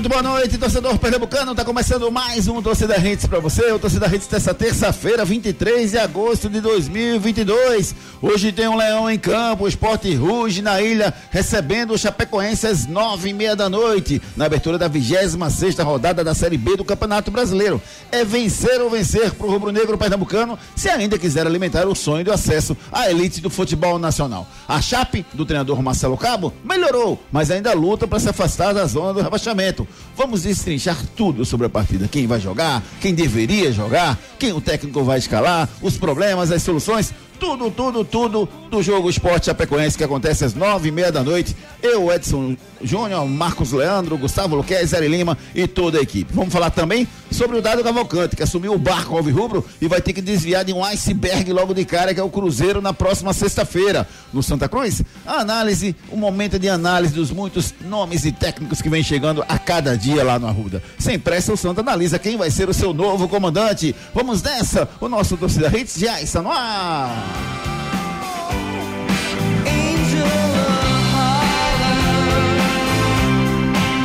Muito boa noite, torcedor pernambucano. Tá começando mais um Torcida Rentes para você. O Torcida Rentes dessa terça-feira, 23 de agosto de 2022. Hoje tem um leão em campo, o Esporte Ruge na ilha, recebendo o Chapecoense às nove e meia da noite, na abertura da 26 sexta rodada da Série B do Campeonato Brasileiro. É vencer ou vencer pro rubro-negro pernambucano, se ainda quiser alimentar o sonho do acesso à elite do futebol nacional. A Chape, do treinador Marcelo Cabo, melhorou, mas ainda luta para se afastar da zona do rebaixamento. Vamos destrinchar tudo sobre a partida. Quem vai jogar, quem deveria jogar, quem o técnico vai escalar, os problemas, as soluções tudo, tudo, tudo do jogo Esporte Chapecoense que acontece às nove e meia da noite. Eu, Edson Júnior, Marcos Leandro, Gustavo Luquez, Zé Lima e toda a equipe. Vamos falar também sobre o Dado Cavalcante, que assumiu o barco Alvirrubro e vai ter que desviar de um iceberg logo de cara, que é o Cruzeiro, na próxima sexta-feira. No Santa Cruz, a análise, o momento de análise dos muitos nomes e técnicos que vem chegando a cada dia lá no Arruda. Sem pressa, o Santa analisa quem vai ser o seu novo comandante. Vamos nessa, o nosso torcida Hits já está no ar.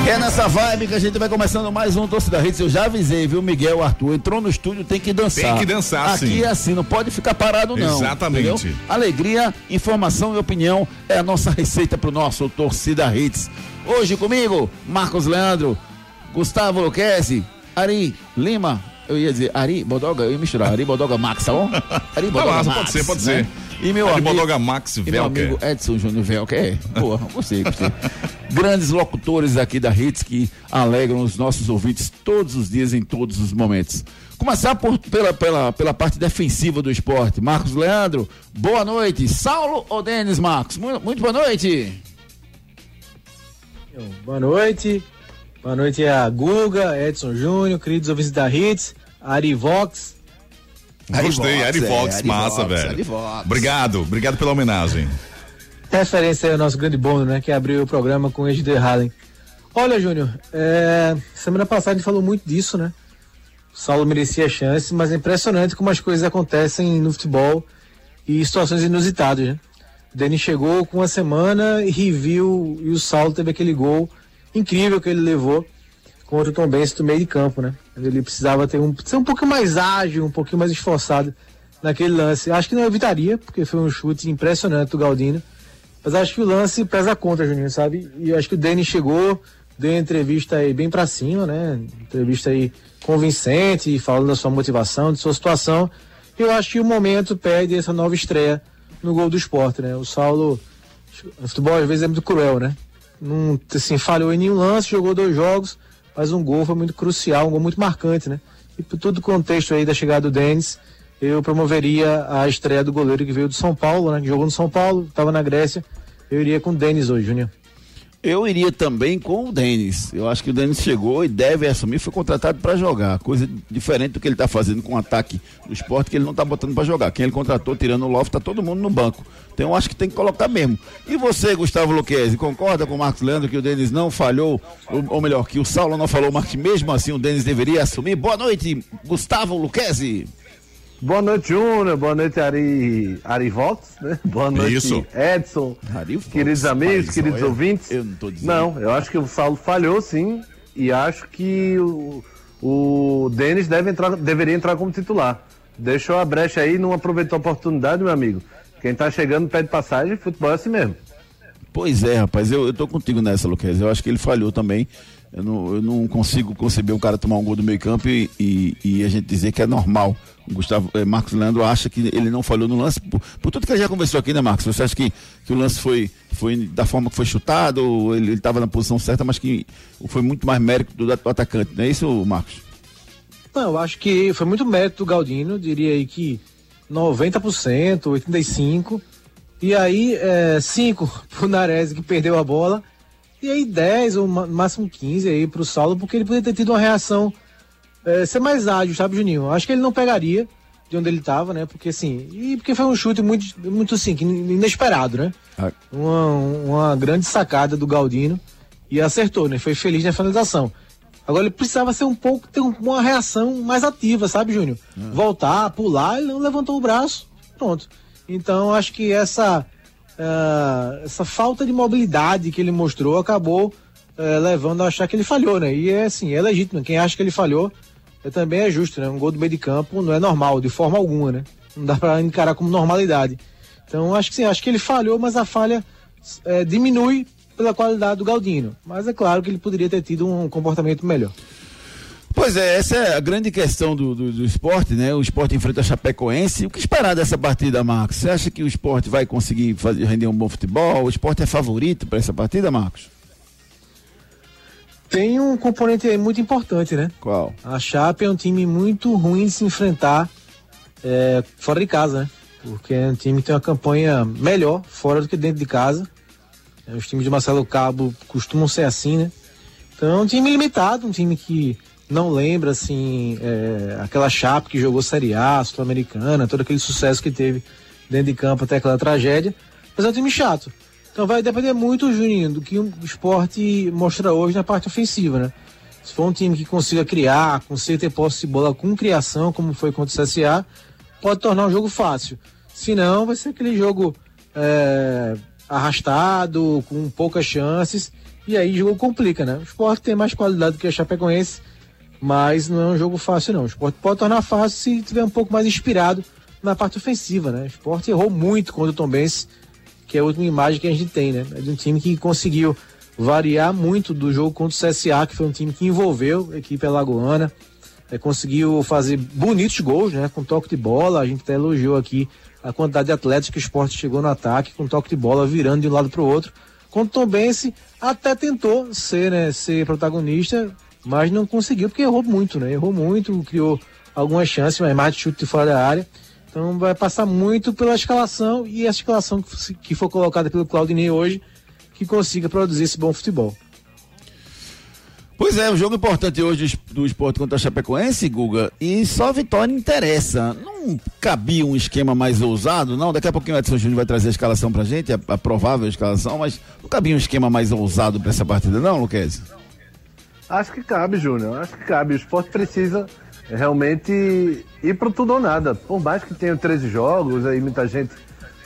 É nessa vibe que a gente vai começando mais um Torcida Hits. Eu já avisei, viu, Miguel Arthur? Entrou no estúdio, tem que dançar. Tem que dançar, Aqui sim. é assim, não pode ficar parado, não. Exatamente. entendeu? Alegria, informação e opinião é a nossa receita pro nosso Torcida Hits. Hoje comigo, Marcos Leandro, Gustavo Luquezzi, Ari Lima, eu ia dizer Ari Bodoga, eu ia misturar, Ari Bodoga Max, tá bom? Ari Vai lá, pode ser, pode ser. E meu Ari amigo, Bodoga Max e meu Velker. amigo Edson Júnior Velker, é, boa, gostei, gostei. Grandes locutores aqui da Hits que alegram os nossos ouvintes todos os dias, em todos os momentos. Começar por, pela, pela, pela parte defensiva do esporte. Marcos Leandro, boa noite. Saulo ou Denis Marcos? Muito, muito boa noite. Boa noite. Boa noite a Guga, Edson Júnior, queridos ouvintes da Hits, Ari Vox. Gostei, Ari Fox, é, massa, velho. Obrigado, obrigado pela homenagem. Referência aí ao nosso grande Bono, né? Que abriu o programa com o Ed Hallen. Olha, Júnior, é, semana passada a gente falou muito disso, né? O Saulo merecia chance, mas é impressionante como as coisas acontecem no futebol e situações inusitadas, né? O Denis chegou com uma semana e viu, e o Saulo teve aquele gol incrível que ele levou contra o Tom Benz do meio de campo, né? Ele precisava ter um, ser um pouco mais ágil, um pouquinho mais esforçado naquele lance. Acho que não evitaria, porque foi um chute impressionante do Galdino. Mas acho que o lance pesa contra, Juninho, sabe? E acho que o Denis chegou, deu uma entrevista aí bem pra cima, né? Entrevista aí convincente, falando da sua motivação, de sua situação. Eu acho que o momento pede essa nova estreia no gol do esporte, né? O Saulo, o futebol às vezes é muito cruel, né? Não, assim, falhou em nenhum lance, jogou dois jogos, mas um gol foi muito crucial, um gol muito marcante, né? E por todo o contexto aí da chegada do Denis, eu promoveria a estreia do goleiro que veio do São Paulo, né? Que jogou no São Paulo, estava na Grécia. Eu iria com o Denis hoje, Júnior. Eu iria também com o Denis. Eu acho que o Denis chegou e deve assumir, foi contratado para jogar. Coisa diferente do que ele está fazendo com o ataque do esporte, que ele não está botando para jogar. Quem ele contratou, tirando o Loft, tá todo mundo no banco. Então eu acho que tem que colocar mesmo. E você, Gustavo Luquezzi, concorda com o Marcos Leandro que o Denis não falhou, ou, ou melhor, que o Saulo não falou, mas que mesmo assim o Denis deveria assumir? Boa noite, Gustavo Luquezzi. Boa noite, Júnior. Boa noite, Ari, Ari Vox, né? Boa noite, Isso. Edson. Ari queridos amigos, queridos olha, ouvintes. eu não tô dizendo. Não, eu acho que o Saulo falhou sim. E acho que o, o Denis deve entrar, deveria entrar como titular. Deixou a brecha aí, não aproveitou a oportunidade, meu amigo. Quem tá chegando pede passagem, futebol é assim mesmo. Pois é, rapaz, eu, eu tô contigo nessa, Luquez. Eu acho que ele falhou também. Eu não, eu não consigo conceber um cara tomar um gol do meio campo e, e, e a gente dizer que é normal. O Gustavo eh, Marcos Leandro acha que ele não falhou no lance, por, por, tudo que ele já conversou aqui, né, Marcos? Você acha que, que o lance foi, foi da forma que foi chutado, ele estava na posição certa, mas que foi muito mais mérito do, do atacante, não é isso, Marcos? Não, eu acho que foi muito mérito do Galdino, diria aí que 90%, 85%. E aí, 5 é, pro Nares que perdeu a bola. E aí 10 ou máximo 15 aí pro Saulo, porque ele poderia ter tido uma reação é, ser mais ágil, sabe, Juninho? Acho que ele não pegaria de onde ele estava, né? Porque assim, e porque foi um chute muito, muito assim, inesperado, né? Ah. Uma, uma grande sacada do Galdino e acertou, né? Foi feliz na finalização. Agora ele precisava ser um pouco, ter uma reação mais ativa, sabe, Júnior? Ah. Voltar, pular, ele não levantou o braço, pronto. Então acho que essa, uh, essa falta de mobilidade que ele mostrou acabou uh, levando a achar que ele falhou, né? E é assim, é legítimo. Quem acha que ele falhou é, também é justo, né? Um gol do meio de campo não é normal, de forma alguma, né? Não dá para encarar como normalidade. Então acho que sim, acho que ele falhou, mas a falha é, diminui pela qualidade do Galdino. Mas é claro que ele poderia ter tido um comportamento melhor. Pois é, essa é a grande questão do, do, do, esporte, né? O esporte enfrenta a Chapecoense. O que esperar dessa partida, Marcos? Você acha que o esporte vai conseguir fazer, render um bom futebol? O esporte é favorito para essa partida, Marcos? Tem um componente aí muito importante, né? Qual? A Chape é um time muito ruim de se enfrentar é, fora de casa, né? Porque é um time que tem uma campanha melhor fora do que dentro de casa. É, os times de Marcelo Cabo costumam ser assim, né? Então é um time limitado, um time que não lembra, assim, é, aquela chapa que jogou Série A, Sul-Americana, todo aquele sucesso que teve dentro de campo até aquela tragédia. Mas é um time chato. Então vai depender muito, Juninho, do que o esporte mostra hoje na parte ofensiva, né? Se for um time que consiga criar, consiga ter posse de bola com criação, como foi contra o CSA, pode tornar um jogo fácil. Se não, vai ser aquele jogo é, arrastado, com poucas chances, e aí o jogo complica, né? O esporte tem mais qualidade do que a Chapecoense, mas não é um jogo fácil, não. O esporte pode tornar fácil se tiver um pouco mais inspirado na parte ofensiva, né? O esporte errou muito contra o Tom que é a última imagem que a gente tem, né? É de um time que conseguiu variar muito do jogo contra o CSA, que foi um time que envolveu a equipe alagoana, é, conseguiu fazer bonitos gols, né? Com toque de bola, a gente até elogiou aqui a quantidade de atletas que o esporte chegou no ataque, com toque de bola, virando de um lado para o outro. Quando o Tom Bense até tentou ser, né, ser protagonista, mas não conseguiu, porque errou muito, né? Errou muito, criou algumas chances, mas mais de chute fora da área. Então vai passar muito pela escalação e a escalação que, for colocada pelo Claudinei hoje, que consiga produzir esse bom futebol. Pois é, um jogo importante hoje do esporte contra a Chapecoense, Guga, e só vitória interessa. Não cabia um esquema mais ousado, não? Daqui a pouquinho o Edson Júnior vai trazer a escalação pra gente, a, a provável escalação, mas não cabia um esquema mais ousado para essa partida, não, Luquez? Acho que cabe, Júnior, acho que cabe. O esporte precisa realmente ir pro tudo ou nada. Por mais que tenha 13 jogos, aí muita gente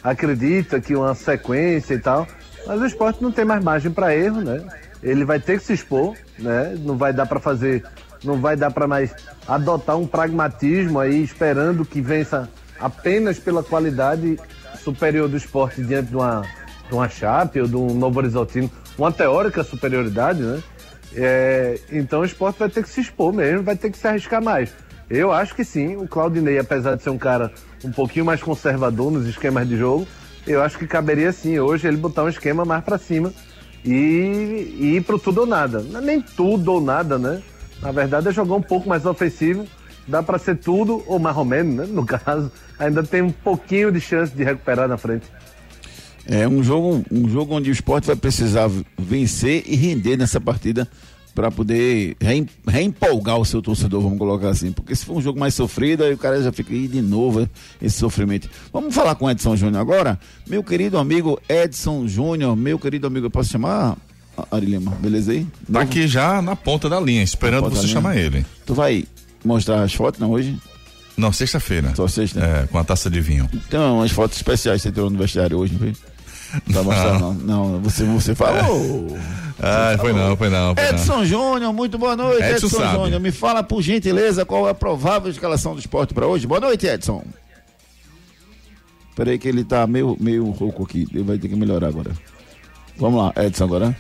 acredita que uma sequência e tal, mas o esporte não tem mais margem para erro, né? ele vai ter que se expor, né? Não vai dar para fazer, não vai dar para mais adotar um pragmatismo aí esperando que vença apenas pela qualidade superior do esporte diante de uma, de uma Chape ou de um Novo Horizontino, uma teórica superioridade, né? É, então o esporte vai ter que se expor mesmo, vai ter que se arriscar mais. Eu acho que sim, o Claudinei, apesar de ser um cara um pouquinho mais conservador nos esquemas de jogo, eu acho que caberia sim hoje ele botar um esquema mais para cima e, e ir pro tudo ou nada. É nem tudo ou nada, né? Na verdade é jogar um pouco mais ofensivo. Dá para ser tudo ou mais ou menos, né? No caso, ainda tem um pouquinho de chance de recuperar na frente. É um jogo, um jogo onde o esporte vai precisar vencer e render nessa partida para poder reempolgar o seu torcedor, vamos colocar assim. Porque se for um jogo mais sofrido, aí o cara já fica aí de novo esse sofrimento. Vamos falar com Edson Júnior agora? Meu querido amigo Edson Júnior, meu querido amigo, eu posso chamar Ari Lima, beleza aí? Tá aqui já na ponta da linha, esperando você chamar ele. Tu vai mostrar as fotos, não, hoje? Não, sexta-feira. Só sexta? É, com a taça de vinho. Então, as fotos especiais que você tirou no vestiário hoje, não foi? Não tá mostrando, não. não. Não, você, você falou. Ah, foi não, foi não. Foi Edson Júnior, muito boa noite, Edson, Edson Júnior. Me fala por gentileza qual é a provável escalação do esporte para hoje. Boa noite, Edson. Peraí que ele tá meio, meio rouco aqui. Ele vai ter que melhorar agora. Vamos lá, Edson agora.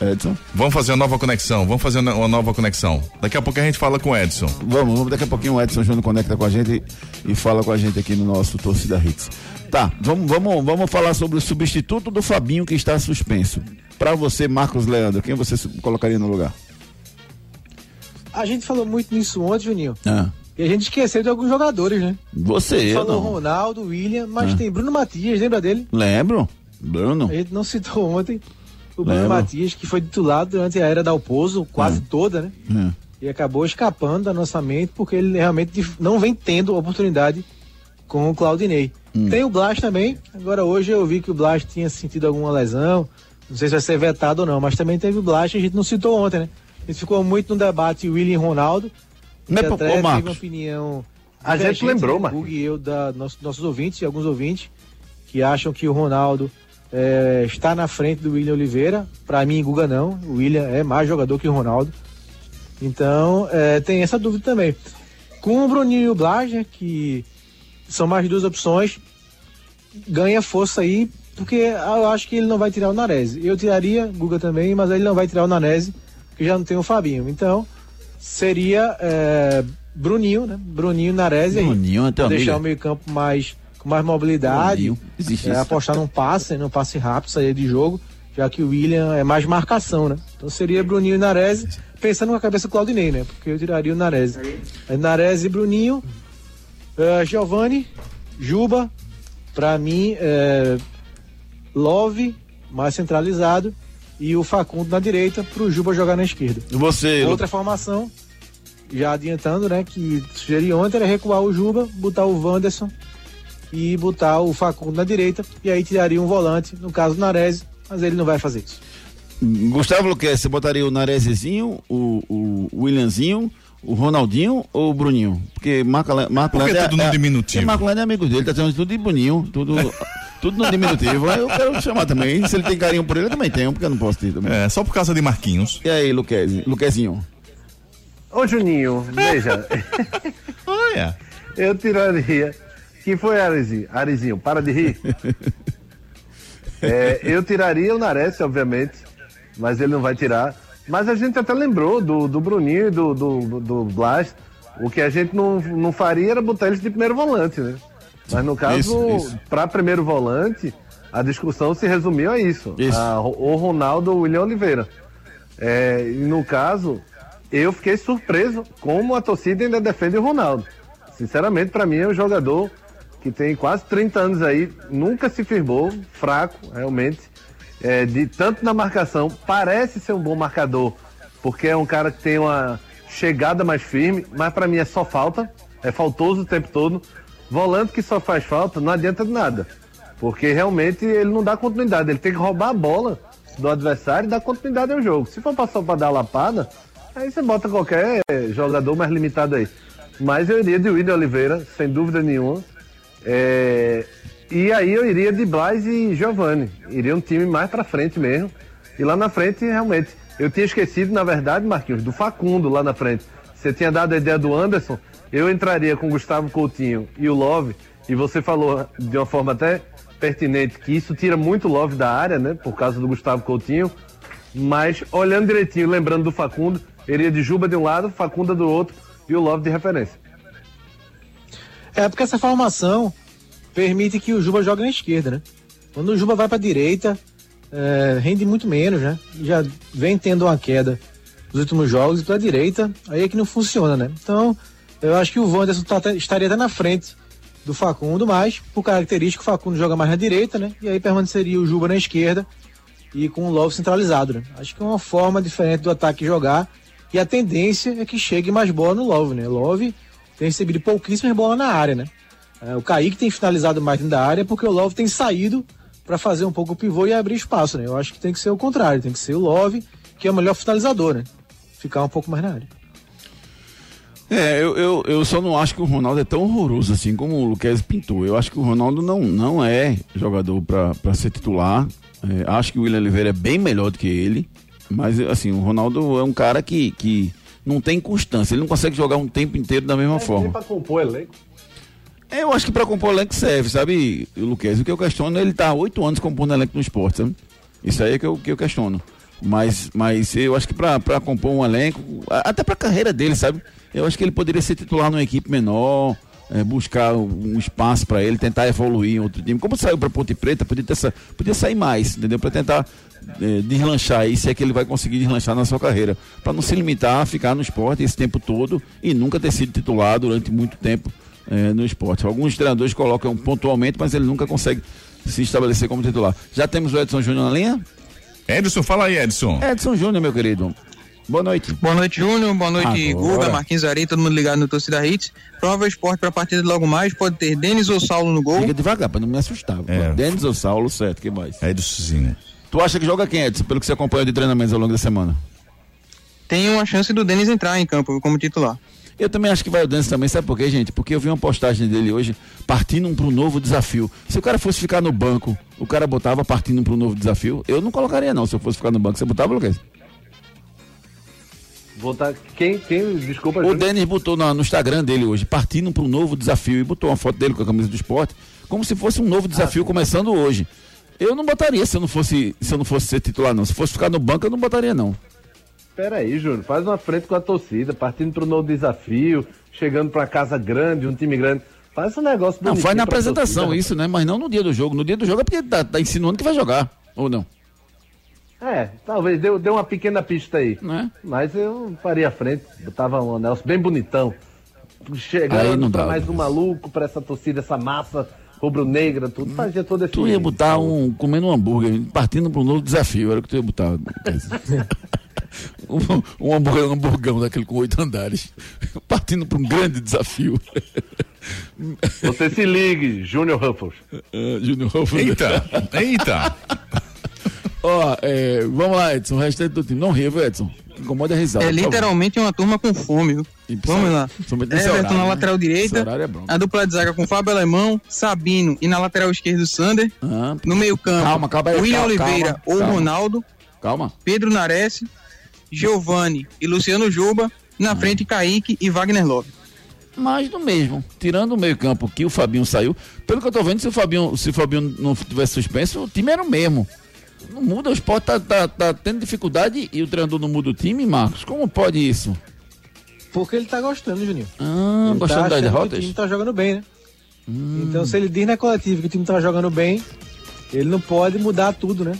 Edson. Vamos fazer uma nova conexão, vamos fazer uma nova conexão. Daqui a pouco a gente fala com o Edson. Vamos, vamos daqui a pouquinho o Edson Júnior conecta com a gente e, fala com a gente aqui no nosso Torcida Hits. Tá, vamos, vamos, vamos falar sobre o substituto do Fabinho que está suspenso. Para você, Marcos Leandro, quem você colocaria no lugar? A gente falou muito nisso ontem, Juninho. Ah. E a gente esqueceu de alguns jogadores, né? Você, Falou não. Ronaldo, William, mas Ah. tem Bruno Matias, lembra dele? Lembro? Bruno? A gente não citou ontem o Bruno. Matias, que foi titulado durante a era da Alpozo, quase toda, né? É. E acabou escapando da nossa mente porque ele realmente não vem tendo oportunidade com o Claudinei. Hum. Tem o Blas também. Agora hoje eu vi que o Blas tinha sentido alguma lesão. Não sei se vai ser vetado ou não, mas também teve o Blas, a gente não citou ontem, né? A gente ficou muito no debate William e Ronaldo. Não é que pro- até teve uma opinião. A gente lembrou, Marcos. Hugo e eu, da, nossos, nossos ouvintes e alguns ouvintes, que acham que o Ronaldo eh, está na frente do William Oliveira. Para mim, Guga não. O William é mais jogador que o Ronaldo. Então, eh, tem essa dúvida também. Com o Bruninho e o Blas, né, que são mais duas opções, ganha força aí, porque eu acho que ele não vai tirar o Nares. Eu tiraria, Guga também, mas ele não vai tirar o Nares, porque já não tem o Fabinho. Então, seria eh, Bruninho, né? Bruninho Nares aí. Bruninho é teu Deixar o meio campo mais, com mais mobilidade, é, apostar num passe, num passe rápido, sair de jogo, já que o William é mais marcação, né? Então seria Bruninho e Nares, pensando com a cabeça do Claudinei, né? Porque eu tiraria o Nares. Nares e Bruninho, eh, Giovanni, Juba, pra mim, é, Love, mais centralizado, e o Facundo na direita, pro Juba jogar na esquerda. Você, Outra formação, já adiantando, né, que sugeri ontem era recuar o Juba, botar o Wanderson e botar o Facundo na direita, e aí tiraria um volante, no caso do Nares, mas ele não vai fazer isso. Gustavo Luquez, você botaria o Narezezinho, o, o Williamzinho, o Ronaldinho ou o Bruninho? Porque Marco, Marco Por que Leandro tudo no é, diminutivo? Porque Marco Leandro é amigo dele, tá dizendo tudo de Bruninho, tudo, tudo no diminutivo. Eu quero chamar também. Se ele tem carinho por ele, eu também tenho, porque eu não posso ter também. É, só por causa de Marquinhos. E aí, Luquez, Luquezinho? Ô Juninho, veja, Olha. eu tiraria. Que foi Arizinho? Arizinho, para de rir. É, eu tiraria o Nares, obviamente, mas ele não vai tirar. Mas a gente até lembrou do, do Bruninho e do, do, do. O que a gente não, não faria era botar eles de primeiro volante, né? Mas no caso, para primeiro volante, a discussão se resumiu a isso. Isso. A, o Ronaldo ou o William Oliveira. É, e no caso, eu fiquei surpreso como a torcida ainda defende o Ronaldo. Sinceramente, para mim é um jogador que tem quase 30 anos aí, nunca se firmou, fraco, realmente. É, de tanto na marcação, parece ser um bom marcador, porque é um cara que tem uma chegada mais firme, mas para mim é só falta, é faltoso o tempo todo. Volante que só faz falta, não adianta de nada. Porque realmente ele não dá continuidade, ele tem que roubar a bola do adversário e dar continuidade ao jogo. Se for passar para dar lapada, aí você bota qualquer jogador mais limitado aí. Mas eu iria de William Oliveira, sem dúvida nenhuma. É, E aí eu iria de Blas e Giovanni. Iria um time mais pra frente mesmo. E lá na frente, realmente. Eu tinha esquecido, na verdade, Marquinhos, do Facundo lá na frente. Você tinha dado a ideia do Anderson. Eu entraria com Gustavo Coutinho e o Love. E você falou de uma forma até pertinente que isso tira muito Love da área, né? Por causa do Gustavo Coutinho. Mas olhando direitinho, lembrando do Facundo, iria de Juba de um lado, Facunda do outro e o Love de referência. É porque essa formação permite que o Juba jogue na esquerda, né? Quando o Juba vai para direita, é, rende muito menos, né? Já vem tendo uma queda nos últimos jogos e para direita, aí é que não funciona, né? Então, eu acho que o Wanderson tá estaria até na frente do Facundo, mas por característica o Facundo joga mais na direita, né? E aí permaneceria o Juba na esquerda e com o Love centralizado, né? Acho que é uma forma diferente do ataque jogar e a tendência é que chegue mais bola no Love, né? Love tem recebido pouquíssimas bolas na área, né? É, o Kaique tem finalizado mais dentro da área porque o Love tem saído para fazer um pouco o pivô e abrir espaço, né? Eu acho que tem que ser o contrário, tem que ser o Love, que é o melhor finalizador, né? Ficar um pouco mais na área. É, eu, eu, eu só não acho que o Ronaldo é tão horroroso assim como o Luquez pintou. Eu acho que o Ronaldo não, não é jogador para ser titular. É, acho que o William Oliveira é bem melhor do que ele. Mas, assim, o Ronaldo é um cara que, que não tem constância. Ele não consegue jogar um tempo inteiro da mesma forma. para compor elenco. É, Eu acho que para compor elenco serve, sabe, Luquez? O que eu questiono, ele tá há oito anos compondo elenco no esporte, sabe? Isso aí é que eu, que eu questiono. Mas, mas eu acho que para compor um elenco, até para a carreira dele, sabe? Eu acho que ele poderia ser titular numa equipe menor, é, buscar um espaço para ele, tentar evoluir em outro time. Como saiu para Ponte Preta, podia, ter, podia sair mais, entendeu? Para tentar é, deslanchar aí, se é que ele vai conseguir deslanchar na sua carreira. Para não se limitar a ficar no esporte esse tempo todo e nunca ter sido titular durante muito tempo é, no esporte. Alguns treinadores colocam pontualmente, mas ele nunca consegue se estabelecer como titular. Já temos o Edson Júnior na linha? Edson, fala aí, Edson. Edson Júnior, meu querido. Boa noite. Boa noite, Júnior. Boa noite, Agora. Guga, Marquinhos Arei, todo mundo ligado no Torcida Hits. Prova esporte para a partida de logo mais. Pode ter Denis ou Saulo no gol. Fica devagar, para não me assustar. É. Denis ou Saulo, certo, que mais? Edson. Tu acha que joga quem, Edson, pelo que você acompanhou de treinamentos ao longo da semana? Tem uma chance do Denis entrar em campo como titular. Eu também acho que vai o Denis também, sabe por quê, gente? Porque eu vi uma postagem dele hoje partindo para um novo desafio. Se o cara fosse ficar no banco, o cara botava partindo para um novo desafio. Eu não colocaria, não, se eu fosse ficar no banco. Você botava, Lucas? Botar. Quem, quem, desculpa. O Denis botou no, no, Instagram dele hoje, partindo para um novo desafio, e botou uma foto dele com a camisa do esporte, como se fosse um novo desafio ah, começando hoje. Eu não botaria se eu não fosse, se eu não fosse ser titular, não. Se fosse ficar no banco, eu não botaria, não. Pera aí, Júnior, faz uma frente com a torcida, partindo para um novo desafio, chegando para casa grande, um time grande. Faz um negócio Não, faz na apresentação torcida. isso, né? Mas não no dia do jogo. No dia do jogo é porque tá, tá insinuando que vai jogar, ou não? É, talvez deu, deu uma pequena pista aí. É? Mas eu faria frente, botava um anel bem bonitão. Chegando pra mais um maluco, pra essa torcida, essa massa rubro-negra, tudo, fazia todo esse. Tu ia botar um. comendo um hambúrguer, partindo para um novo desafio, era o que tu ia botar. um, um, hambúrguer, um hamburgão daquele com oito andares, partindo para um grande desafio. Você se ligue, Júnior Ruffles. Uh, Júnior Ruffles. Eita, eita. Ó, é, vamos lá, Edson, o restante do time. Não ria, viu, Edson? Incomoda a risada. É literalmente uma turma com fome, viu? Vamos lá. Everton horário, na né? lateral né? direita. É a dupla de zaga com Fábio Alemão, Sabino e na lateral esquerda o Sander. Ah, no meio-campo, calma, calma William calma, Oliveira ou. Ronaldo. Calma. Pedro Nares, Giovanni e Luciano Juba. Na ah. frente, Kaique e Wagner Love mais do mesmo. Tirando o meio-campo que o Fabinho saiu. Pelo que eu tô vendo, se o Fabinho, se o Fabinho não tivesse suspenso, o time era o mesmo. Não muda, o esporte tá, tá, tá, tendo dificuldade e o treinador não muda o time, Marcos? Como pode isso? Porque ele tá gostando, Juninho. Ah, ele gostando tá das derrotas? O time tá jogando bem, né? Hum. Então, se ele diz na coletiva que o time tá jogando bem, ele não pode mudar tudo, né?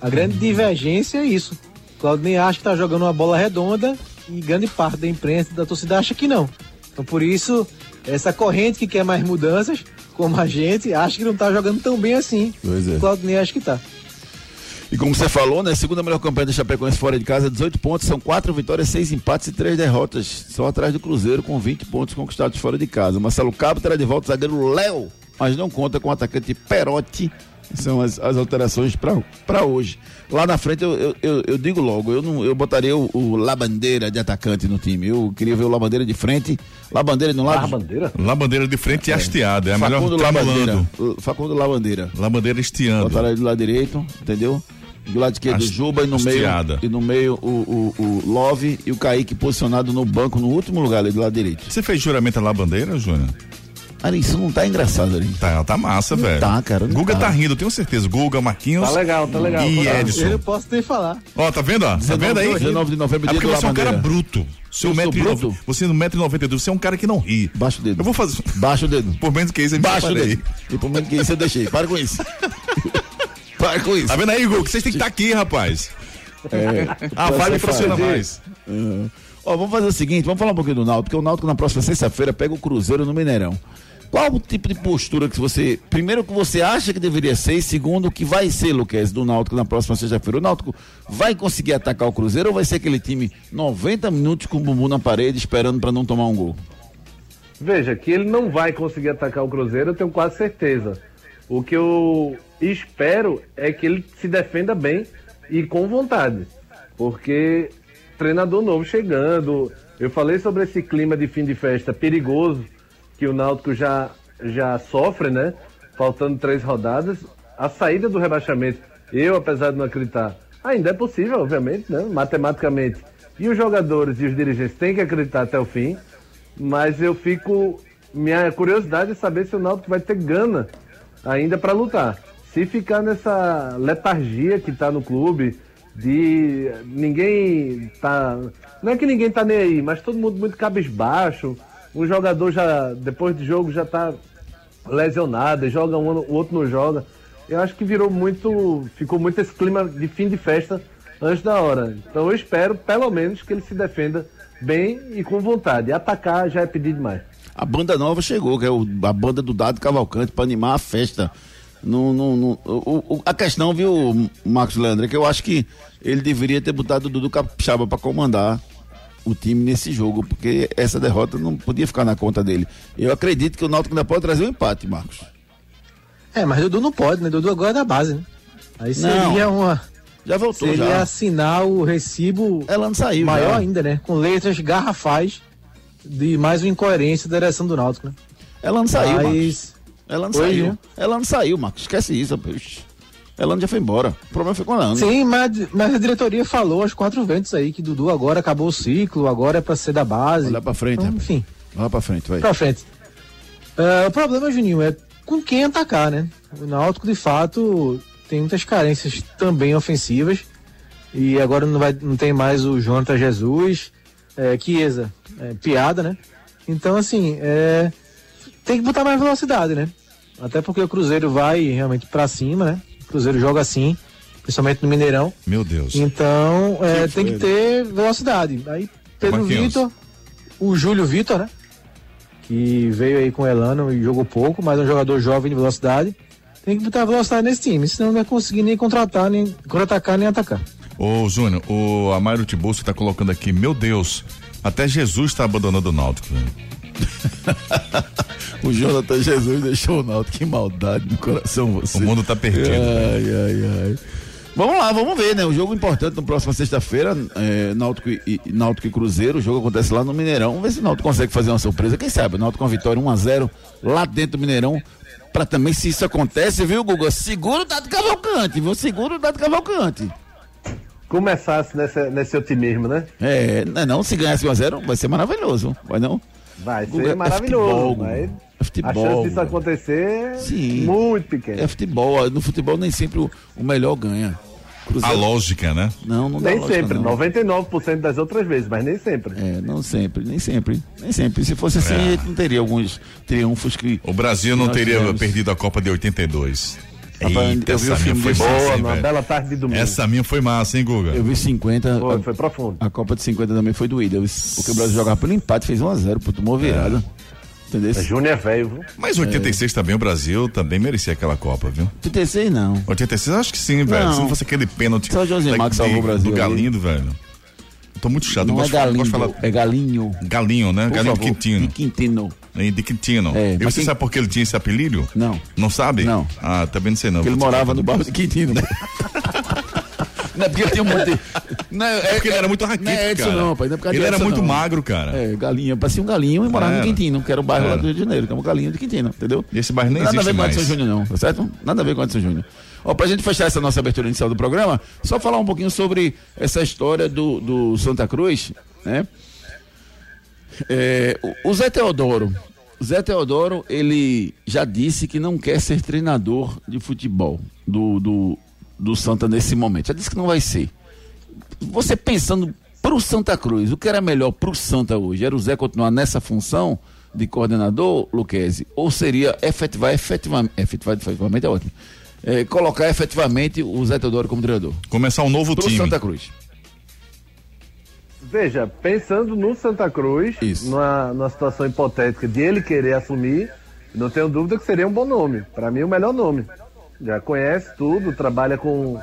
A grande hum. divergência é isso. O Claudinei acha que tá jogando uma bola redonda e grande parte da imprensa da torcida acha que não. Então, por isso, essa corrente que quer mais mudanças, como a gente, acha que não tá jogando tão bem assim. Pois é. O Claudinei acha que tá. E como você falou, né? Segunda melhor campanha da Chapecoense fora de casa, 18 pontos, são quatro vitórias, seis empates e três derrotas. Só atrás do Cruzeiro com 20 pontos conquistados fora de casa. Marcelo Cabo terá de volta o zagueiro Léo, mas não conta com o atacante Perotti. São as, as alterações para hoje. Lá na frente eu, eu, eu, eu, digo logo, eu não eu botaria o, o Labandeira de atacante no time. Eu queria ver o Labandeira de frente. Labandeira no lado. Labandeira? Labandeira de frente e é. hasteada. É a Facundo melhor Labandeira. Facundo Labandeira. Labandeira estiando. Botaria do lado direito, entendeu? Do lado esquerdo. Juba e no meio. E no meio o, o, o, Love e o Kaique posicionado no banco, no último lugar ali do lado direito. Você fez juramento lá bandeira, Júnior? Ari, isso não tá engraçado, Ari. Tá, tá massa, não velho. Tá, cara. Guga tá. tá. rindo, tenho certeza. Guga, Marquinhos. Tá legal, tá legal. E Edson. Eu posso nem falar. Ó, tá vendo, ó? Tá vendo aí? 19 de novembro, é porque você é um cara bruto. Seu metro bruto? Você no metro e noventa você é um cara que não ri. Baixa o dedo. Eu vou fazer. Baixa o dedo. Por menos que isso, eu Baixa o dedo. E por menos que isso, eu deixei. Para com isso. Para com isso. Tá vendo aí, Hugo? Que vocês têm que estar tá aqui, rapaz. É, a vibe funciona mais. Uhum. Ó, vamos fazer o seguinte, vamos falar um pouquinho do Náutico, porque o Náutico na próxima sexta-feira pega o Cruzeiro no Mineirão. Qual o tipo de postura que você, primeiro que você acha que deveria ser e segundo o que vai ser, Luquez, do Náutico na próxima sexta-feira? O Náutico vai conseguir atacar o Cruzeiro ou vai ser aquele time 90 minutos com o bumbum na parede esperando para não tomar um gol? Veja, que ele não vai conseguir atacar o Cruzeiro, eu tenho quase certeza. O que eu espero é que ele se defenda bem e com vontade. Porque treinador novo chegando. Eu falei sobre esse clima de fim de festa perigoso que o Náutico já, já sofre, né? Faltando três rodadas. A saída do rebaixamento, eu, apesar de não acreditar, ainda é possível, obviamente, né? Matematicamente. E os jogadores e os dirigentes têm que acreditar até o fim. Mas eu fico. Minha curiosidade é saber se o Náutico vai ter gana ainda para lutar. Se ficar nessa letargia que está no clube, de ninguém tá. Não é que ninguém tá nem aí, mas todo mundo muito cabisbaixo. Um jogador já, depois do jogo, já tá lesionado, joga um, o outro não joga. Eu acho que virou muito. Ficou muito esse clima de fim de festa antes da hora. Então eu espero, pelo menos, que ele se defenda bem e com vontade. Atacar já é pedir demais. A banda nova chegou, que é o, a banda do Dado Cavalcante, para animar a festa. No, no, no o, o, a questão, viu, Marcos Leandro, é que eu acho que ele deveria ter botado o Dudu Capixaba para comandar o time nesse jogo, porque essa derrota não podia ficar na conta dele. Eu acredito que o Náutico ainda pode trazer um empate, Marcos. É, mas Dudu não pode, né? Dudu agora é da base, né? Aí seria não, uma. Já voltou, seria já. assinar o recibo Ela não saiu, maior já. ainda, né? Com letras garrafais de mais uma incoerência da direção do Náutico, né? Ela não saiu, mas... Marcos. Ela não saiu. Né? Ela não saiu, Marcos. Esquece isso, bicho. Ela já foi embora. O problema foi com a Elano. Sim, mas, mas a diretoria falou aos quatro ventos aí que Dudu agora acabou o ciclo, agora é pra ser da base. Olha pra frente, então, Enfim. Olha pra frente, vai. Pra frente. Uh, o problema, Juninho, é com quem atacar, né? O Náutico, de fato, tem muitas carências também ofensivas. E agora não, vai, não tem mais o Jonathan Jesus, é, Chiesa, é, piada, né? Então, assim, é, tem que botar mais velocidade, né? Até porque o Cruzeiro vai realmente para cima, né? Cruzeiro joga assim, principalmente no Mineirão. Meu Deus. Então, é, tem que ter velocidade. Aí, Pedro Vitor, o Júlio Vitor, né? Que veio aí com o Elano e jogou pouco, mas é um jogador jovem de velocidade. Tem que botar velocidade nesse time, senão não vai conseguir nem contratar, nem contra-atacar, nem atacar. Ô, Júnior, o Amaro Tiburcio tá colocando aqui, meu Deus, até Jesus tá abandonando o Náutico, o Jonathan Jesus deixou o Náutico. Que maldade no coração você. O mundo tá perdido. Ai, ai, ai. Vamos lá, vamos ver, né? O jogo importante na próxima sexta-feira, é, Náutico, e, Náutico e Cruzeiro, o jogo acontece lá no Mineirão. Vamos ver se o Náutico consegue fazer uma surpresa. Quem sabe? O Náutico com a vitória 1x0 lá dentro do Mineirão. Pra também, se isso acontece, viu, Guga? Segura o Dado Cavalcante, viu? Segura o Dado Cavalcante. Começasse nesse, nesse otimismo, né? É, não, é não se ganhasse 1x0, vai ser maravilhoso, vai não? Vai ser é maravilhoso. É futebol, é futebol, a chance disso acontecer Sim, muito pequena. É futebol. No futebol nem sempre o, o melhor ganha. Cruzeiro... A lógica, né? Não, não Nem lógica, sempre, não. 99% das outras vezes, mas nem sempre. É, não sempre, nem sempre. Nem sempre. Se fosse assim, é. não teria alguns triunfos que. O Brasil não teria tivemos. perdido a Copa de 82. Eita, eu vi o filme foi boa, uma bela tarde de domingo. Essa minha foi massa, hein, Guga? Eu vi 50. Foi, a, foi profundo. A Copa de 50 também foi doída. Porque o Brasil jogava pelo empate, fez 1x0, pô, tomou virada. É. Entendeu? É Júnior é velho, viu? Mas 86 é. também, o Brasil também merecia aquela Copa, viu? 86 não. 86 acho que sim, velho. Não. Se não fosse aquele pênalti. Só o José Max salvou o Brasil. Do Galindo, velho. Tô muito chato. Não, é galinho, falar... é galinho. Galinho, né? Por galinho favor, de Quintino. De Quintino. De Quintino. É, e você quem... sabe por que ele tinha esse apelido? Não. Não sabe? Não. Ah, também não sei não. Porque ele morava no bairro de Quintino, né? Não é porque ele tinha um monte de... Não, é, é porque ele era muito raquítico, não é cara. Não, pai, não é ele era muito não. magro, cara. É, galinha, parecia um galinho e morava no Quintino, que era o bairro era. lá do Rio de Janeiro, que é um galinho de Quintino, entendeu? E esse bairro nem Nada existe mais. Nada a ver com Edson Júnior, não, tá certo? Nada a ver com Edson Júnior. Ó, pra gente fechar essa nossa abertura inicial do programa, só falar um pouquinho sobre essa história do, do Santa Cruz, né? É, o Zé Teodoro, Zé Teodoro, ele já disse que não quer ser treinador de futebol do, do, do Santa nesse momento. Já disse que não vai ser. Você pensando para o Santa Cruz, o que era melhor para o Santa hoje? Era o Zé continuar nessa função de coordenador, Luquezzi? Ou seria efetivar, efetivamente, efetivar, efetivamente é ótimo, é, colocar efetivamente o Zé Teodoro como treinador? Começar um novo pro time. Santa Cruz. Veja, pensando no Santa Cruz, numa, numa situação hipotética de ele querer assumir, não tenho dúvida que seria um bom nome. Para mim, o melhor nome. Já conhece tudo, trabalha com,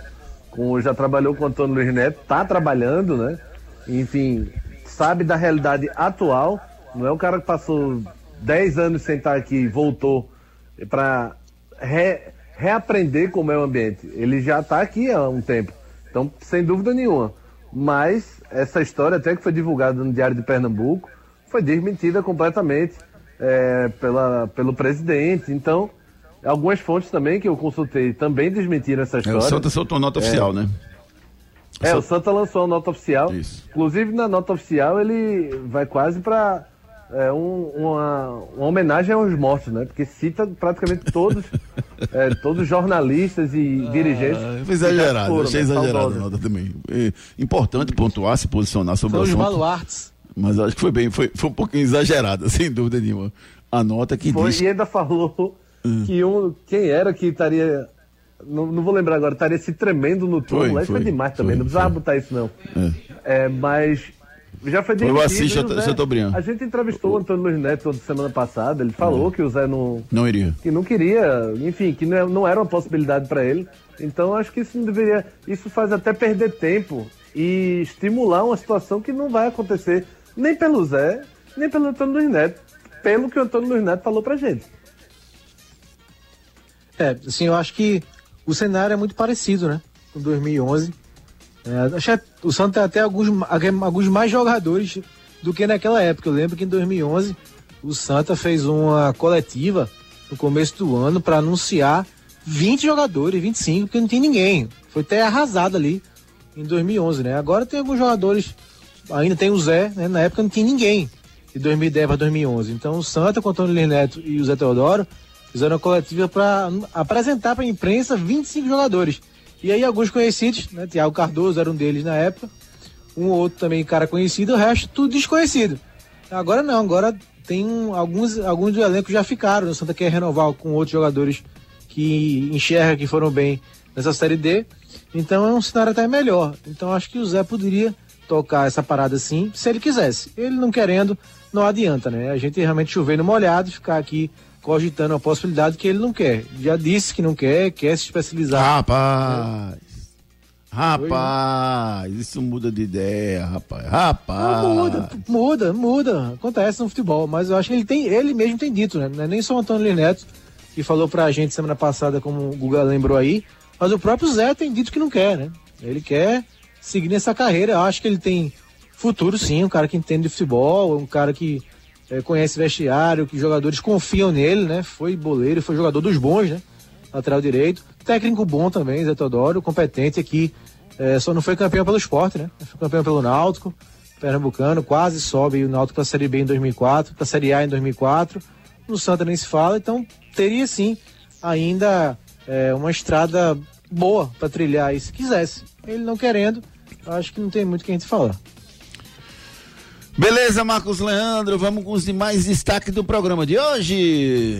com já trabalhou com o Antônio Luiz Neto, está trabalhando, né? Enfim, sabe da realidade atual. Não é um cara que passou 10 anos sem estar aqui e voltou para re, reaprender como é o ambiente. Ele já está aqui há um tempo. Então, sem dúvida nenhuma. Mas essa história, até que foi divulgada no Diário de Pernambuco, foi desmentida completamente é, pela, pelo presidente. Então, algumas fontes também que eu consultei também desmentiram essa história. É, o Santa soltou nota oficial, é, né? É, o Santa lançou a nota oficial. Isso. Inclusive, na nota oficial, ele vai quase para é, um, uma, uma, homenagem aos mortos, né? Porque cita praticamente todos, é, todos os jornalistas e ah, dirigentes. Foi exagerado, foram, achei né? exagerado a nota também. É importante pontuar, se posicionar sobre São o assunto. Os baluartes. Mas acho que foi bem, foi, foi um pouquinho exagerada, sem dúvida nenhuma. A nota que foi, diz... E ainda falou hum. que um, quem era que estaria não, não, vou lembrar agora, estaria se tremendo no túmulo. Foi, foi, foi demais também, foi, não precisava botar isso não. É. É, mas já foi demitido. Foi o Assis Chateaubriand. A gente entrevistou o Antônio Luiz Neto semana passada, ele falou é. que o Zé não... Não iria. Que não queria, enfim, que não, não era uma possibilidade para ele. Então acho que isso não deveria... Isso faz até perder tempo e estimular uma situação que não vai acontecer nem pelo Zé, nem pelo Antônio Luiz Neto, pelo que o Antônio Luiz Neto falou pra gente. É, assim, eu acho que o cenário é muito parecido, né? Com 2011. É, acho que o Santos tem até alguns, alguns mais jogadores do que naquela época. Eu lembro que em 2011 o Santa fez uma coletiva no começo do ano para anunciar 20 jogadores, 25, porque não tinha ninguém. Foi até arrasado ali em 2011, né? Agora tem alguns jogadores, ainda tem o Zé, né? Na época não tinha ninguém, de 2010 para 2011. Então o Santa com o Antônio Neto e o Zé Teodoro fizeram uma coletiva para apresentar para a imprensa 25 jogadores. E aí alguns conhecidos, né? Tiago Cardoso era um deles na época, um outro também cara conhecido, o resto tudo desconhecido. Agora não, agora tem alguns, alguns do elenco já ficaram. O Santa quer renovar com outros jogadores que enxerga que foram bem nessa Série D. Então é um cenário até melhor. Então acho que o Zé poderia tocar essa parada assim, se ele quisesse. Ele não querendo, não adianta, né? A gente realmente chover no molhado ficar aqui cogitando a possibilidade que ele não quer. Já disse que não quer, quer se especializar. Rapaz! É. Rapaz, isso muda de ideia, rapaz. Rapaz. Não, muda, muda, muda. Acontece no futebol, mas eu acho que ele tem, ele mesmo tem dito, né? Não é nem só o Antônio Lineto que falou pra gente semana passada, como o Guga lembrou aí, mas o próprio Zé tem dito que não quer, né? Ele quer seguir nessa carreira. Eu acho que ele tem futuro, sim, um cara que entende de futebol, um cara que é, conhece vestiário, que jogadores confiam nele, né? Foi boleiro, foi jogador dos bons, né? Lateral direito. Técnico bom também, Zé Teodoro, competente aqui. É, só não foi campeão pelo esporte, né? Foi campeão pelo Náutico, pernambucano, quase sobe o Náutico para a Série B em 2004, para a Série A em 2004. No Santa nem se fala, então teria sim ainda é, uma estrada boa para trilhar aí se quisesse. Ele não querendo, acho que não tem muito o que a gente falar. Beleza, Marcos Leandro, vamos com os demais destaques do programa de hoje.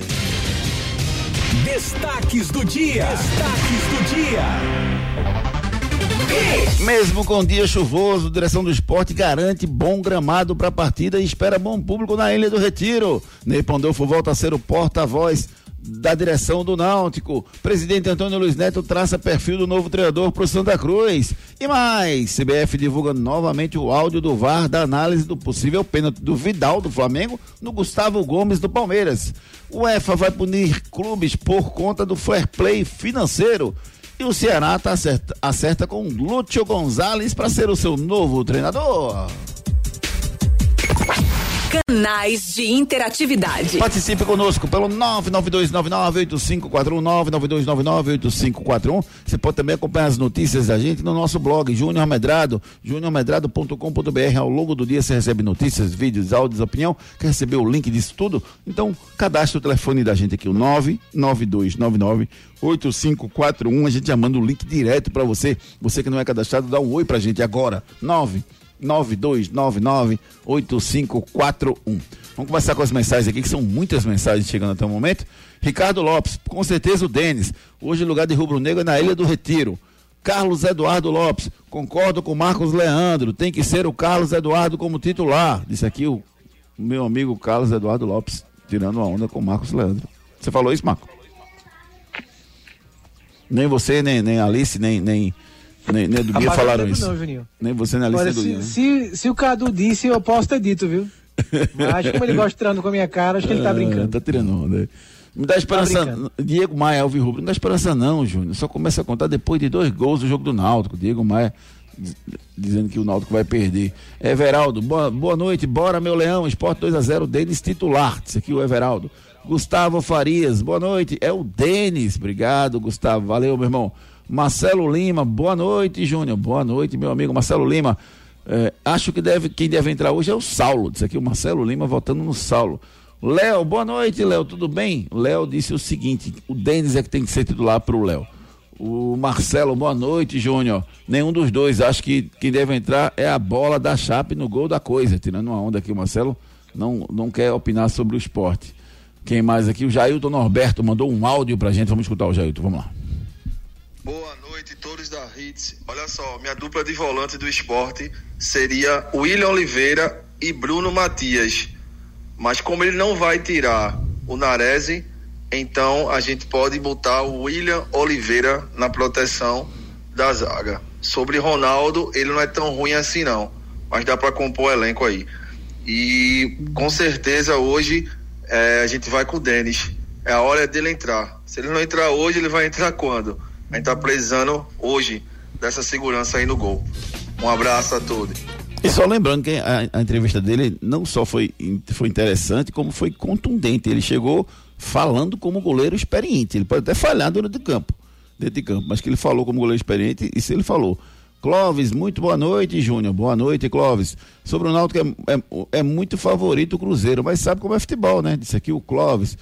Destaques do dia. Destaques do dia. Mesmo com dia chuvoso, direção do esporte garante bom gramado para a partida e espera bom público na Ilha do Retiro. Ney Pandolfo volta a ser o porta-voz da direção do Náutico. Presidente Antônio Luiz Neto traça perfil do novo treinador para o Santa Cruz. E mais, CBF divulga novamente o áudio do VAR da análise do possível pênalti do Vidal do Flamengo no Gustavo Gomes do Palmeiras. O EFA vai punir clubes por conta do fair play financeiro. E o Ceará tá acerta, acerta com Lúcio Gonzalez para ser o seu novo treinador. Canais de interatividade. Participe conosco pelo 992998541 992998541. Você pode também acompanhar as notícias da gente no nosso blog Júnior Medrado, juniormedrado.com.br. Ao longo do dia você recebe notícias, vídeos, áudios, opinião. Quer receber o link disso tudo? Então, cadastre o telefone da gente aqui, o 99299 8541. A gente já manda o link direto para você. Você que não é cadastrado, dá um oi pra gente agora. 9 92998541. Vamos começar com as mensagens aqui, que são muitas mensagens chegando até o momento. Ricardo Lopes, com certeza o Denis. Hoje o lugar de Rubro Negro é na Ilha do Retiro. Carlos Eduardo Lopes, concordo com Marcos Leandro, tem que ser o Carlos Eduardo como titular. Disse aqui o meu amigo Carlos Eduardo Lopes, tirando uma onda com Marcos Leandro. Você falou isso, Marco? Nem você, nem, nem Alice, nem, nem, nem, nem do Bia falaram isso. Não, nem você nem a lista do se, Se, se o Cadu disse, eu posso ter dito, viu? Mas como ele gosta tirando com a minha cara, acho que ele tá ah, brincando. tá tirando onda. Me dá esperança. Tá Diego Maia, Alvin Rubro, não dá esperança não, Júnior. Só começa a contar depois de dois gols do jogo do Náutico. Diego Maia dizendo que o Náutico vai perder. Everaldo, boa, boa noite, bora meu leão, Esporte 2 a 0 Denis titular. Isso aqui o Everaldo. Gustavo Farias, boa noite. É o Denis, obrigado, Gustavo. Valeu, meu irmão. Marcelo Lima, boa noite, Júnior. Boa noite, meu amigo Marcelo Lima. É, acho que deve, quem deve entrar hoje é o Saulo. Diz aqui o Marcelo Lima votando no Saulo. Léo, boa noite, Léo, tudo bem? Léo disse o seguinte: o Denis é que tem que ser titular para o Léo. O Marcelo, boa noite, Júnior. Nenhum dos dois. Acho que quem deve entrar é a bola da Chape no gol da coisa. Tirando uma onda aqui, o Marcelo não, não quer opinar sobre o esporte. Quem mais aqui? O Jailton Norberto mandou um áudio pra gente. Vamos escutar o Jailton. Vamos lá. Boa noite, todos da Hits. Olha só, minha dupla de volante do esporte seria William Oliveira e Bruno Matias. Mas como ele não vai tirar o Narese, então a gente pode botar o William Oliveira na proteção da zaga. Sobre Ronaldo, ele não é tão ruim assim não, mas dá para compor o elenco aí. E com certeza hoje é, a gente vai com o Denis. É a hora dele entrar. Se ele não entrar hoje, ele vai entrar quando? A gente tá precisando hoje dessa segurança aí no gol. Um abraço a todos. E só lembrando que a, a, entrevista dele não só foi, foi interessante, como foi contundente. Ele chegou falando como goleiro experiente. Ele pode até falhar durante o campo, dentro de campo, mas que ele falou como goleiro experiente, e se ele falou. Clóvis, muito boa noite, Júnior. Boa noite, Clóvis. Sobre o Náutico é, é, é, muito favorito o Cruzeiro, mas sabe como é futebol, né? Disse aqui o Clóvis.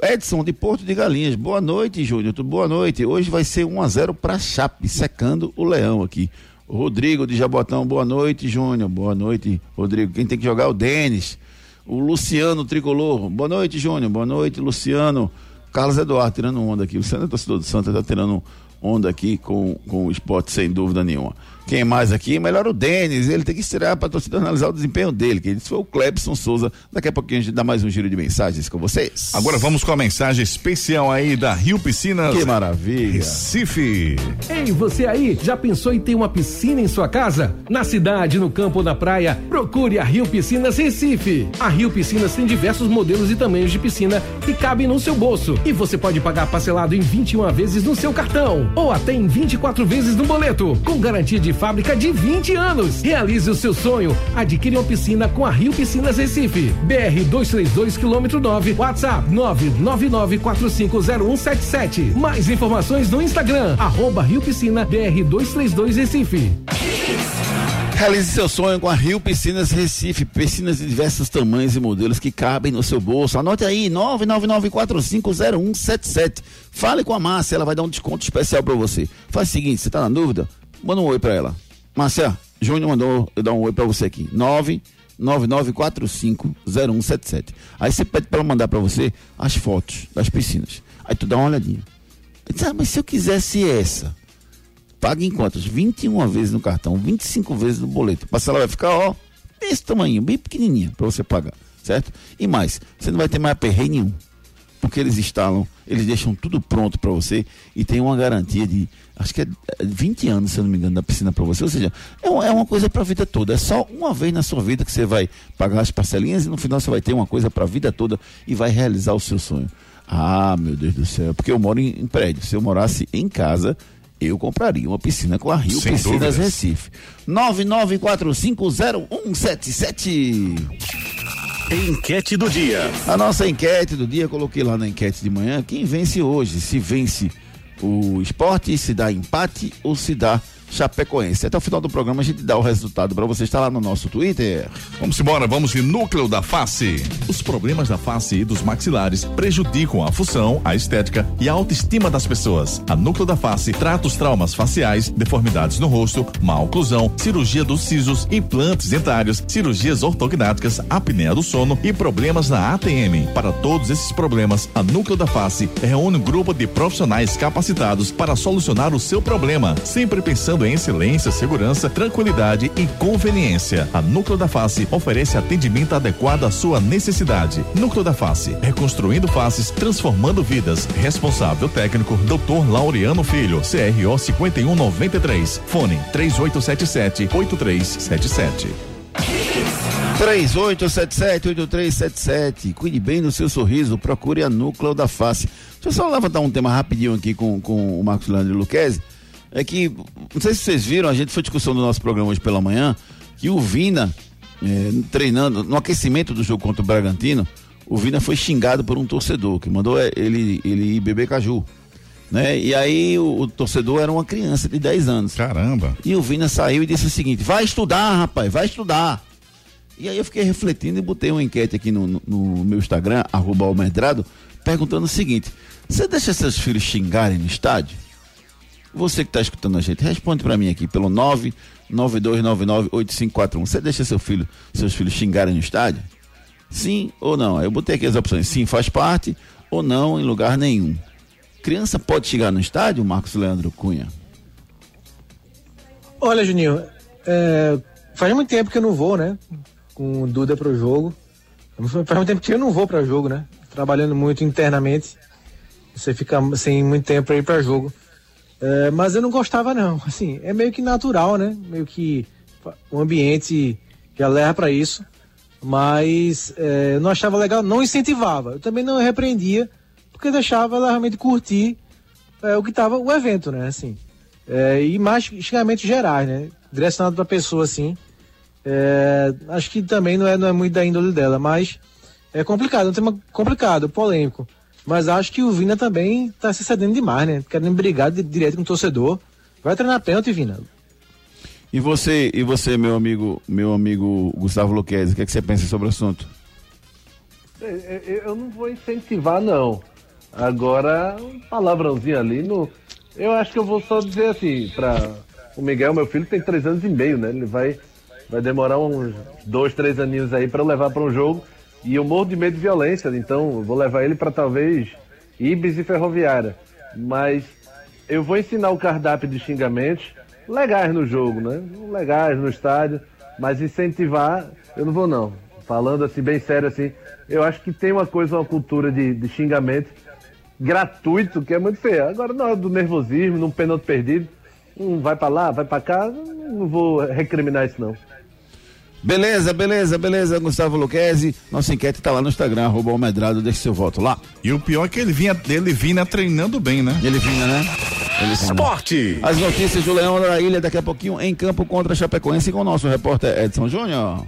Edson de Porto de Galinhas. Boa noite, Júnior. Boa noite. Hoje vai ser 1 a 0 para Chape, secando o Leão aqui. Rodrigo de Jabotão, boa noite, Júnior. Boa noite, Rodrigo. Quem tem que jogar é o Denis. O Luciano Tricolor. Boa noite, Júnior. Boa noite, Luciano. Carlos Eduardo tirando onda aqui. O Luciano é torcedor do Santa, tá tirando onda aqui com, com o esporte, sem dúvida nenhuma. Quem mais aqui? Melhor o Denis, ele tem que estrear para a torcida analisar o desempenho dele, que foi o Clebson Souza. Daqui a pouquinho a gente dá mais um giro de mensagens com vocês. Agora vamos com a mensagem especial aí da Rio Piscinas. Que maravilha. Recife. Ei, você aí, já pensou em ter uma piscina em sua casa? Na cidade, no campo ou na praia, procure a Rio Piscinas Recife. A Rio Piscinas tem diversos modelos e tamanhos de piscina que cabem no seu bolso. E você pode pagar parcelado em 21 vezes no seu cartão ou até em 24 vezes no boleto, com garantia de fábrica de 20 anos. Realize o seu sonho. Adquire uma piscina com a Rio Piscinas Recife. BR 232 quilômetro 9, WhatsApp 999450177. Mais informações no Instagram, arroba Rio Piscina BR 232 Recife. Realize seu sonho com a Rio Piscinas Recife. Piscinas de diversos tamanhos e modelos que cabem no seu bolso. Anote aí, 999450177. Fale com a Márcia, ela vai dar um desconto especial para você. Faz o seguinte, você tá na dúvida? Manda um oi para ela. Márcia, Júnior mandou eu dar um oi para você aqui. 999450177. Aí você pede para ela mandar para você as fotos das piscinas. Aí tu dá uma olhadinha. Diz, ah, mas se eu quisesse essa? paga em quantas? 21 vezes no cartão, 25 vezes no boleto. A parcela vai ficar, ó, desse tamanho, bem pequenininha para você pagar, certo? E mais, você não vai ter mais aperreio nenhum. Porque eles instalam, eles deixam tudo pronto para você e tem uma garantia de, acho que é 20 anos, se eu não me engano, da piscina para você. Ou seja, é uma, é uma coisa para a vida toda. É só uma vez na sua vida que você vai pagar as parcelinhas e no final você vai ter uma coisa para a vida toda e vai realizar o seu sonho. Ah, meu Deus do céu, porque eu moro em, em prédio. Se eu morasse em casa, eu compraria uma piscina com a Rio Sem Piscinas dúvidas. Recife. 99450177. Enquete do dia. A nossa enquete do dia, coloquei lá na enquete de manhã, quem vence hoje? Se vence o esporte, se dá empate ou se dá Chapecoense. Até o final do programa a gente dá o resultado para você estar lá no nosso Twitter. Vamos embora, vamos de núcleo da face. Os problemas da face e dos maxilares prejudicam a função, a estética e a autoestima das pessoas. A núcleo da face trata os traumas faciais, deformidades no rosto, má oclusão, cirurgia dos sisos, implantes dentários, cirurgias ortognáticas, apneia do sono e problemas na ATM. Para todos esses problemas, a núcleo da face reúne um grupo de profissionais capacitados para solucionar o seu problema, sempre pensando em excelência, segurança, tranquilidade e conveniência. A Núcleo da Face oferece atendimento adequado à sua necessidade. Núcleo da Face, reconstruindo faces, transformando vidas. Responsável técnico, Dr. Laureano Filho, CRO 5193. Fone 3877 8377. 3877-8377. Cuide bem do seu sorriso, procure a núcleo da face. Deixa eu só levantar um tema rapidinho aqui com, com o Marcos Leandro Luquezzi é que, não sei se vocês viram, a gente foi discussão do nosso programa hoje pela manhã, que o Vina, é, treinando, no aquecimento do jogo contra o Bragantino, o Vina foi xingado por um torcedor que mandou é, ele, ele ir beber caju. Né? E aí o, o, torcedor era uma criança de 10 anos. Caramba. E o Vina saiu e disse o seguinte: vai estudar, rapaz, vai estudar. E aí eu fiquei refletindo e botei uma enquete aqui no, no, no meu Instagram, arroba Almedrado, perguntando o seguinte: você deixa seus filhos xingarem no estádio? Você que está escutando a gente, responde para mim aqui pelo 992998541. Você deixa seu filho, seus filhos xingarem no estádio? Sim ou não? Eu botei aqui as opções. Sim, faz parte ou não em lugar nenhum. Criança pode chegar no estádio, Marcos Leandro Cunha? Olha, Juninho, é, faz muito tempo que eu não vou, né? Com o Duda pro jogo. Faz muito tempo que eu não vou para jogo, né? Trabalhando muito internamente. Você fica sem muito tempo para ir para jogo. É, mas eu não gostava, não. Assim, é meio que natural, né? Meio que o ambiente já leva para isso. Mas é, eu não achava legal, não incentivava. Eu também não repreendia porque deixava ela realmente curtir é, o que estava o evento, né? Assim, é, e mais xingamentos gerais, né? Direcionado para pessoa assim. É, acho que também não é, não é muito da índole dela, mas é complicado, é um tema complicado, polêmico. Mas acho que o Vina também está se cedendo demais, né? Querendo brigar de, direto com o torcedor. Vai treinar pênalti, Vina. E você, e você, meu amigo, meu amigo Gustavo Luquezzi, o que, é que você pensa sobre o assunto? Eu não vou incentivar, não. Agora, um palavrãozinho ali, no... eu acho que eu vou só dizer assim, para o Miguel, meu filho, tem três anos e meio, né? Ele vai, vai demorar uns dois, três aninhos aí para levar para um jogo. E eu morro de medo de violência, então vou levar ele para talvez Ibis e Ferroviária. Mas eu vou ensinar o cardápio de xingamentos legais no jogo, né? Legais no estádio, mas incentivar, eu não vou não. Falando assim, bem sério assim, eu acho que tem uma coisa, uma cultura de, de xingamento gratuito, que é muito feio. Agora, na hora do nervosismo, num pênalti perdido, um vai para lá, vai para cá, não vou recriminar isso não. Beleza, beleza, beleza, Gustavo Luquezzi. Nossa enquete tá lá no Instagram, arroba Almedrado, deixe seu voto lá. E o pior é que ele vinha, ele vinha treinando bem, né? Ele vinha, né? Ele vinha. Esporte! As notícias do Leão da Ilha daqui a pouquinho em campo contra a Chapecoense com o nosso repórter Edson Júnior.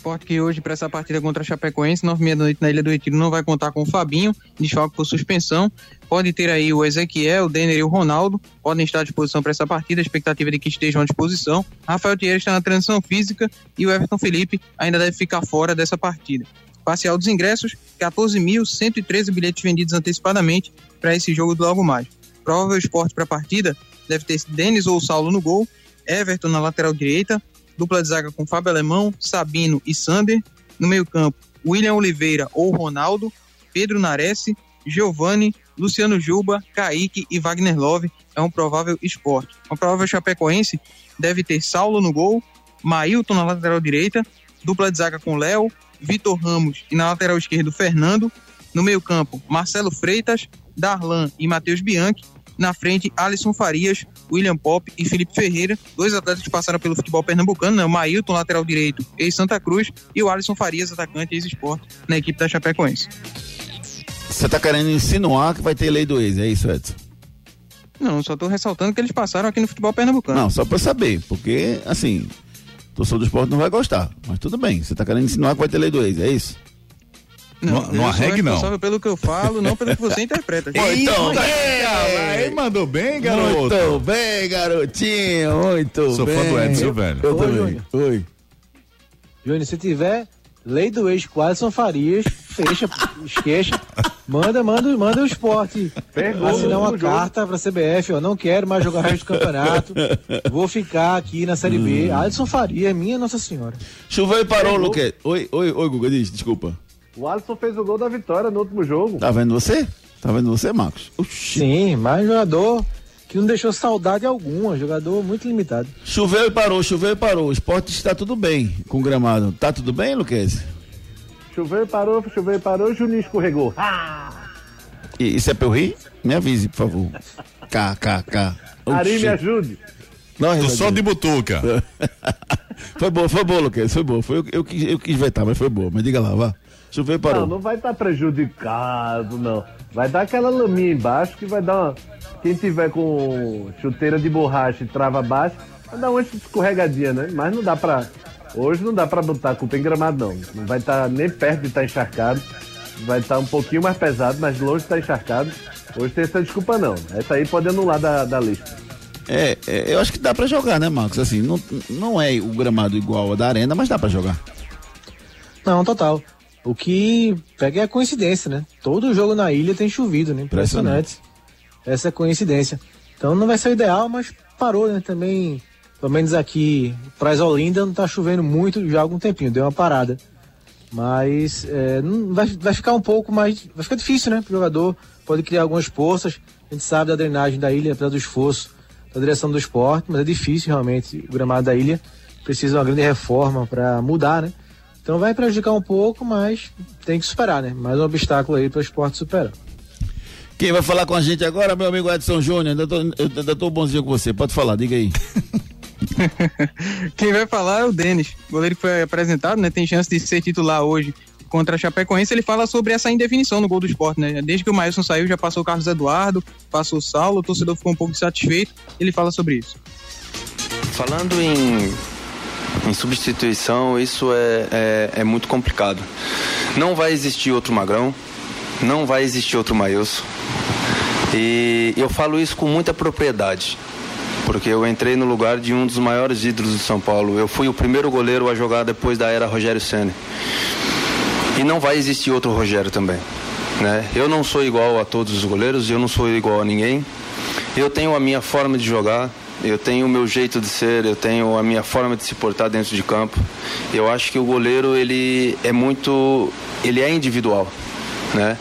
Esporte que hoje, para essa partida contra a Chapecoense, nove meia da noite na Ilha do Retiro, não vai contar com o Fabinho, desfalque por suspensão. Pode ter aí o Ezequiel, o Denner e o Ronaldo, podem estar à disposição para essa partida, a expectativa é de que estejam à disposição. Rafael Thierry está na transição física e o Everton Felipe ainda deve ficar fora dessa partida. Parcial dos ingressos, 14.113 bilhetes vendidos antecipadamente para esse jogo do logo mais. Provável esporte para a partida deve ter Denis ou Saulo no gol, Everton na lateral direita, dupla de zaga com Fábio Alemão, Sabino e Sander. No meio-campo, William Oliveira ou Ronaldo, Pedro Nares, Giovanni, Luciano Juba, Kaique e Wagner Love. É um provável esporte. Uma provável Chapecoense deve ter Saulo no gol, Mailton na lateral direita, dupla de zaga com Léo, Vitor Ramos e na lateral esquerda Fernando. No meio-campo, Marcelo Freitas, Darlan e Matheus Bianchi. Na frente, Alisson Farias, William Pop e Felipe Ferreira, dois atletas que passaram pelo futebol pernambucano, né? o Mailton, lateral direito, ex-Santa Cruz, e o Alisson Farias, atacante ex-esporte, na equipe da Chapecoense. Você está querendo insinuar que vai ter lei do ex, é isso, Edson? Não, só estou ressaltando que eles passaram aqui no futebol pernambucano. Não, só para saber, porque, assim, torcedor do esporte não vai gostar, mas tudo bem, você está querendo insinuar que vai ter lei do ex, é isso? Não, não, não arregue, não. pelo que eu falo, não pelo que você interpreta. Então, aí mandou bem, garoto. Muito bem, garotinho, muito Sou bem. Sou fã do Edson, velho. Eu Oi, também. Júnior. Oi. Júnior, se tiver lei do ex Quadson Farias, fecha, esqueça, manda, manda, manda o esporte assinar uma carta pra CBF, ó, não quero mais jogar o resto do campeonato, vou ficar aqui na Série B. Hum. Alisson Faria, minha Nossa Senhora. Choveu e parou, Luque. Oi, oi, oi, Guga, diz, desculpa. O Alisson fez o gol da vitória no último jogo. Tá vendo você? Tá vendo você, Marcos? Oxi. Sim, mais jogador que não deixou saudade alguma, jogador muito limitado. Choveu e parou, choveu e parou. O esporte está tudo bem com o gramado. Tá tudo bem, Luquez? Choveu e parou, choveu e parou, o Juninho escorregou. Ah! E, isso é pra eu rir? Me avise, por favor. K, K, K. Ari, me ajude. Não, Tô só de butuca. foi boa, foi boa, Luquez, foi boa. Foi, eu, eu, eu, eu quis vetar, mas foi boa. Mas diga lá, vá. Parou. Não, não vai estar tá prejudicado, não. Vai dar aquela laminha embaixo que vai dar uma. Quem tiver com chuteira de borracha e trava baixa, vai dar uma escorregadinha, né? Mas não dá pra. Hoje não dá pra botar a culpa em gramado, não. Não vai estar tá nem perto de estar tá encharcado. Vai estar tá um pouquinho mais pesado, mas longe de estar tá encharcado. Hoje tem essa desculpa não. Essa aí pode anular da, da lista. É, é, eu acho que dá pra jogar, né, Marcos? Assim, não, não é o gramado igual ao da arena, mas dá pra jogar. Não, total. O que pega é a coincidência, né? Todo jogo na ilha tem chovido, né? Impressionante. Essa é a coincidência. Então não vai ser o ideal, mas parou, né? Também, pelo menos aqui, Praia Olinda não tá chovendo muito já há algum tempinho, deu uma parada. Mas é, não, vai, vai ficar um pouco mais. Vai ficar difícil, né? Pro jogador. Pode criar algumas poças. A gente sabe da drenagem da ilha, apesar do esforço da direção do esporte, mas é difícil realmente. O gramado da ilha precisa de uma grande reforma para mudar, né? Então vai prejudicar um pouco, mas tem que superar, né? Mais um obstáculo aí para o esporte superar. Quem vai falar com a gente agora, meu amigo Edson Júnior? Ainda tô, eu ainda tô bonzinho com você. Pode falar, diga aí. Quem vai falar é o Denis, goleiro que foi apresentado, né? Tem chance de ser titular hoje contra a Chapecoense. Ele fala sobre essa indefinição no gol do esporte, né? Desde que o Mailson saiu, já passou o Carlos Eduardo, passou o Saulo, o torcedor ficou um pouco insatisfeito. Ele fala sobre isso. Falando em em substituição, isso é, é, é, muito complicado. Não vai existir outro Magrão, não vai existir outro Mailson. E eu falo isso com muita propriedade, porque eu entrei no lugar de um dos maiores ídolos de São Paulo. Eu fui o primeiro goleiro a jogar depois da era Rogério Senna. E não vai existir outro Rogério também. Né? Eu não sou igual a todos os goleiros, eu não sou igual a ninguém. Eu tenho a minha forma de jogar, eu tenho o meu jeito de ser, eu tenho a minha forma de se portar dentro de campo. Eu acho que o goleiro ele é muito, ele é individual, né?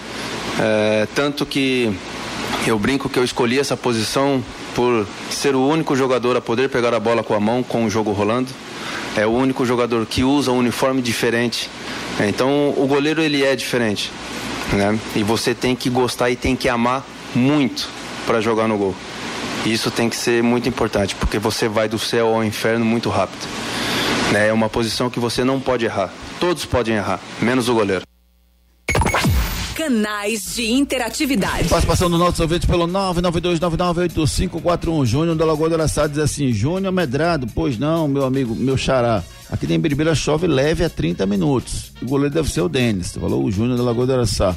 É, tanto que eu brinco que eu escolhi essa posição por ser o único jogador a poder pegar a bola com a mão com o jogo rolando. É o único jogador que usa um uniforme diferente. Então o goleiro ele é diferente, né? E você tem que gostar e tem que amar muito para jogar no gol. Isso tem que ser muito importante, porque você vai do céu ao inferno muito rápido. Né? É uma posição que você não pode errar. Todos podem errar, menos o goleiro. Canais de interatividade. Participação do nosso ouvinte pelo 992998541. Júnior da Lagoa do Araçá diz assim: Júnior Medrado, pois não, meu amigo, meu xará. Aqui em Biribeira chove leve a 30 minutos. O goleiro deve ser o Denis. Falou o Júnior da Lagoa do Araçá.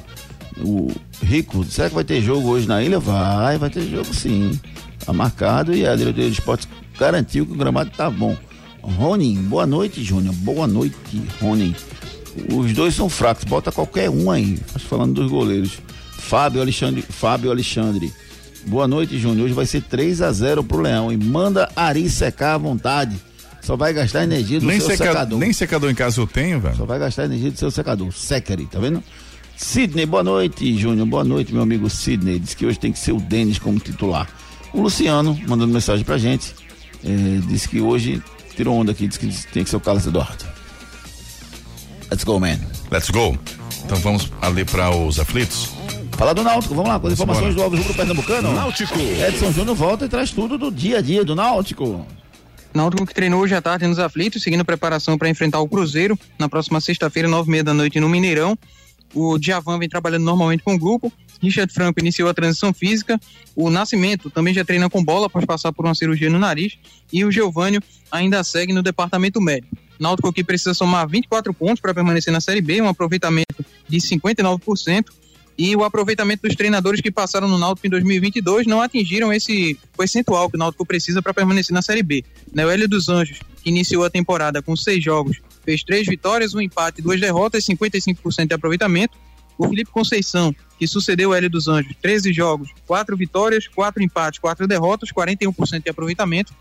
O Rico, será que vai ter jogo hoje na ilha? Vai, vai ter jogo sim. Tá marcado e a diretoria de esportes garantiu que o gramado tá bom. Ronin, boa noite, Júnior. Boa noite, Ronin. Os dois são fracos, bota qualquer um aí. Falando dos goleiros. Fábio Alexandre, Fábio Alexandre. Boa noite, Júnior. Hoje vai ser 3 a 0 pro Leão. E manda Ari secar à vontade. Só vai gastar energia do nem seu seca, secador. Nem secador em casa eu tenho, velho. Só vai gastar energia do seu secador. Secari, tá vendo? Sidney, boa noite, Júnior. Boa noite, meu amigo Sidney. Diz que hoje tem que ser o Denis como titular. O Luciano mandando mensagem pra gente. É, disse que hoje tirou onda aqui, disse que tem que ser o Carlos Eduardo. Let's go, man. Let's go. Então vamos ali para os aflitos. Falar do Náutico, vamos lá, com as informações do Alves Rubro Pernambucano. Náutico. Edson Júnior volta e traz tudo do dia a dia do Náutico. Náutico que treinou hoje à tarde nos aflitos, seguindo preparação para enfrentar o Cruzeiro na próxima sexta-feira, nove e meia da noite no Mineirão. O Djavan vem trabalhando normalmente com o grupo. Richard Franco iniciou a transição física. O Nascimento também já treina com bola após passar por uma cirurgia no nariz. E o Geovânio ainda segue no departamento médico. Náutico que precisa somar 24 pontos para permanecer na Série B, um aproveitamento de 59%. E o aproveitamento dos treinadores que passaram no Náutico em 2022 não atingiram esse percentual que o Náutico precisa para permanecer na Série B. Né, o Hélio dos Anjos, que iniciou a temporada com seis jogos, fez três vitórias, um empate duas derrotas, 55% de aproveitamento. O Felipe Conceição, que sucedeu o Hélio dos Anjos, 13 jogos, quatro vitórias, quatro empates, quatro derrotas, 41% de aproveitamento.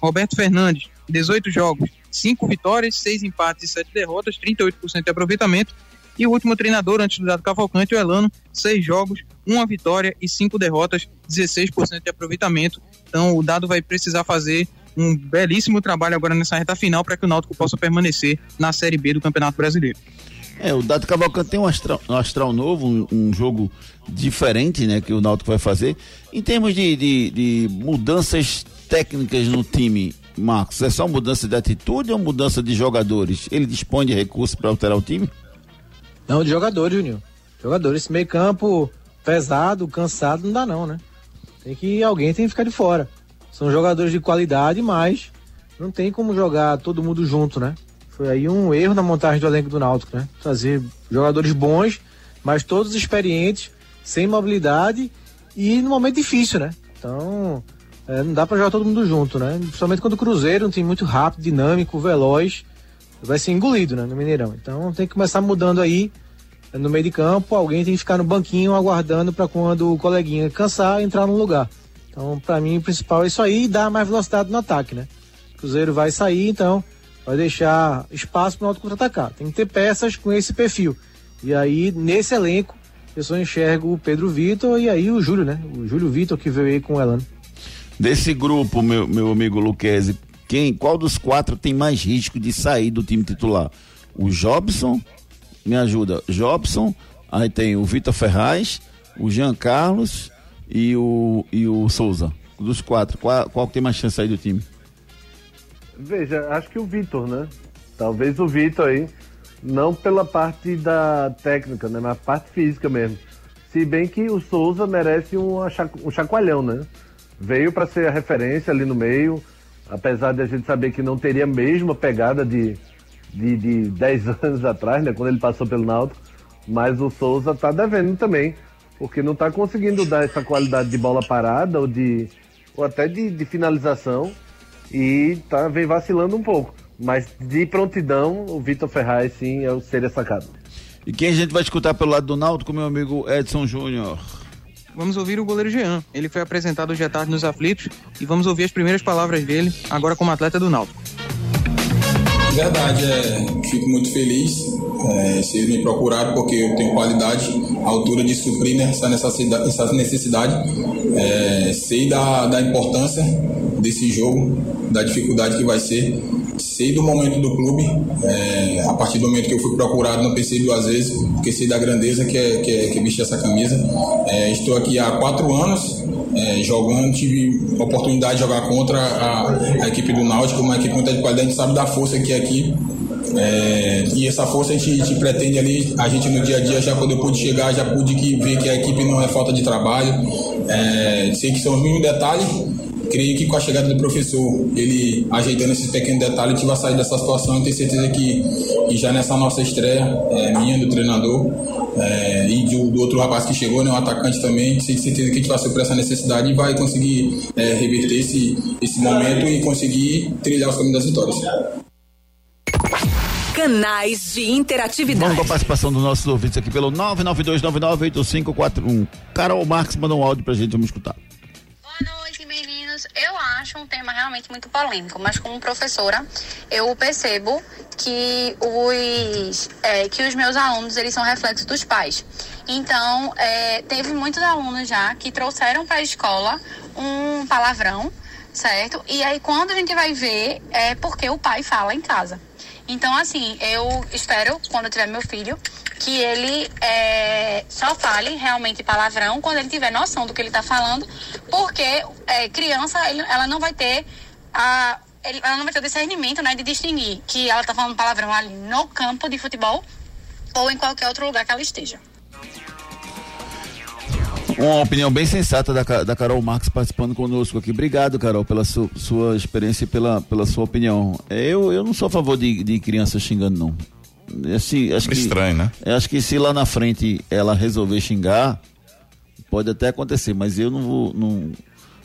Roberto Fernandes, 18 jogos, 5 vitórias, 6 empates e 7 derrotas, 38% de aproveitamento. E o último treinador antes do Dado Cavalcante, o Elano, 6 jogos, 1 vitória e 5 derrotas, 16% de aproveitamento. Então o Dado vai precisar fazer um belíssimo trabalho agora nessa reta final para que o Náutico possa permanecer na Série B do Campeonato Brasileiro. É, o Dado Cavalcante tem um astral, um astral novo, um, um, jogo diferente, né, que o Náutico vai fazer. Em termos de, de, de mudanças técnicas no time, Marcos, é só mudança de atitude ou mudança de jogadores? Ele dispõe de recursos para alterar o time? Não, de jogadores, Júnior. Jogadores. Esse meio campo pesado, cansado, não dá não, né? Tem que alguém tem que ficar de fora. São jogadores de qualidade, mas não tem como jogar todo mundo junto, né? Foi aí um erro na montagem do elenco do Náutico, né? Trazer jogadores bons, mas todos experientes, sem mobilidade e no momento difícil, né? Então, é, não dá para jogar todo mundo junto, né? Principalmente quando o Cruzeiro, um time muito rápido, dinâmico, veloz, vai ser engolido, né, no Mineirão. Então tem que começar mudando aí no meio de campo, alguém tem que ficar no banquinho aguardando para quando o coleguinha cansar entrar no lugar. Então, para mim, o principal é isso aí e dar mais velocidade no ataque, né? O Cruzeiro vai sair, então vai deixar espaço para o Náutico contra-atacar. Tem que ter peças com esse perfil. E aí, nesse elenco, eu só enxergo o Pedro Vitor e aí o Júlio, né? O Júlio Vitor que veio aí com o Elano. Desse grupo, meu, meu amigo Luquezzi, quem, qual dos quatro tem mais risco de sair do time titular? O Jobson, me ajuda, Jobson, aí tem o Vitor Ferraz, o Jean Carlos e o, e o Souza. Dos quatro, qual, qual tem mais chance aí do time? Veja, acho que o Vitor, né? Talvez o Vitor aí, não pela parte da técnica, né? Mas a parte física mesmo. Se bem que o Souza merece um, um chacoalhão, né? Veio para ser a referência ali no meio, apesar de a gente saber que não teria a mesma pegada de, de, de 10 anos atrás, né? Quando ele passou pelo Náutico. Mas o Souza tá devendo também, porque não tá conseguindo dar essa qualidade de bola parada ou de ou até de, de finalização e tá, vem vacilando um pouco. Mas de prontidão, o Vitor Ferraz sim é o seria sacado. E quem a gente vai escutar pelo lado do Náutico, meu amigo Edson Júnior? Vamos ouvir o goleiro Jean. Ele foi apresentado hoje à tarde nos aflitos e vamos ouvir as primeiras palavras dele agora como atleta do Náutico. Verdade, é, fico muito feliz é, ser me procurado porque eu tenho qualidade, altura de suprir essa necessidade. Essa necessidade. É, sei da, da importância desse jogo, da dificuldade que vai ser. Sei do momento do clube, é, a partir do momento que eu fui procurado, não pensei duas vezes, porque sei da grandeza que é, que, é, que vestir essa camisa. É, estou aqui há quatro anos, é, jogando, tive a oportunidade de jogar contra a, a, equipe do Náutico, uma equipe muito de qualidade, a gente sabe da força que é aqui. É, e essa força a gente, a gente, pretende ali, a gente no dia a dia, já quando eu pude chegar, já pude que, ver que a equipe não é falta de trabalho. É, sei que são os mínimos detalhes, creio que com a chegada do professor, ele ajeitando esses pequenos detalhes, a gente vai sair dessa situação e tenho certeza que, que já nessa nossa estreia, é, minha, do treinador, é, e do, do, outro rapaz que chegou, né, um atacante também, tenho certeza que a gente vai por essa necessidade e vai conseguir é, reverter esse, esse momento e conseguir trilhar os caminhos das vitórias. Canais de interatividade. Vamos com a participação dos nossos ouvintes aqui pelo 992998541. Carol Marques mandou um áudio pra gente, vamos escutar. Boa noite, meninos. Eu acho um tema realmente muito polêmico, mas como professora, eu percebo que os, é, que os meus alunos eles são reflexos dos pais. Então, é, teve muitos alunos já que trouxeram para a escola um palavrão, certo? E aí, quando a gente vai ver, é porque o pai fala em casa. Então, assim, eu espero, quando eu tiver meu filho, que ele é, só fale realmente palavrão quando ele tiver noção do que ele está falando, porque é, criança, ele, ela não vai ter a, ela não vai ter o discernimento, né, de distinguir que ela está falando palavrão ali no campo de futebol ou em qualquer outro lugar que ela esteja. Uma opinião bem sensata da, da Carol Marques participando conosco aqui. Obrigado, Carol, pela su, sua experiência e pela, pela sua opinião. Eu, eu não sou a favor de, de criança xingando, não. Assim, acho que, Estranho, né? Acho que se lá na frente ela resolver xingar, pode até acontecer, mas eu não vou, não,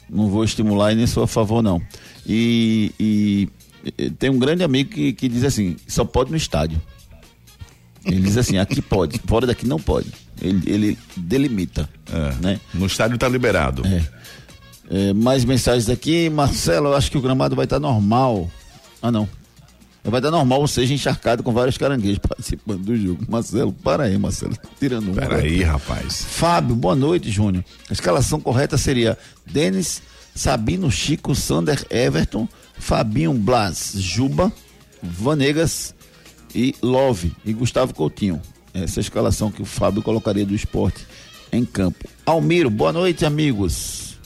não vou estimular e nem sou a favor, não. E, e, e tem um grande amigo que, que diz assim: só pode no estádio. Ele diz assim: aqui pode, fora daqui não pode. Ele, ele delimita. É, né? No estádio está liberado. É. É, mais mensagens aqui. Marcelo, eu acho que o gramado vai estar tá normal. Ah, não. Vai estar tá normal, ou seja, encharcado com vários caranguejos participando do jogo. Marcelo, para aí, Marcelo. Tirando um. Pera aí, rapaz. Fábio, boa noite, Júnior. A escalação correta seria Denis, Sabino, Chico, Sander, Everton, Fabinho, Blas, Juba, Vanegas e Love e Gustavo Coutinho. Essa é escalação que o Fábio colocaria do esporte em campo. Almiro, boa noite, amigos.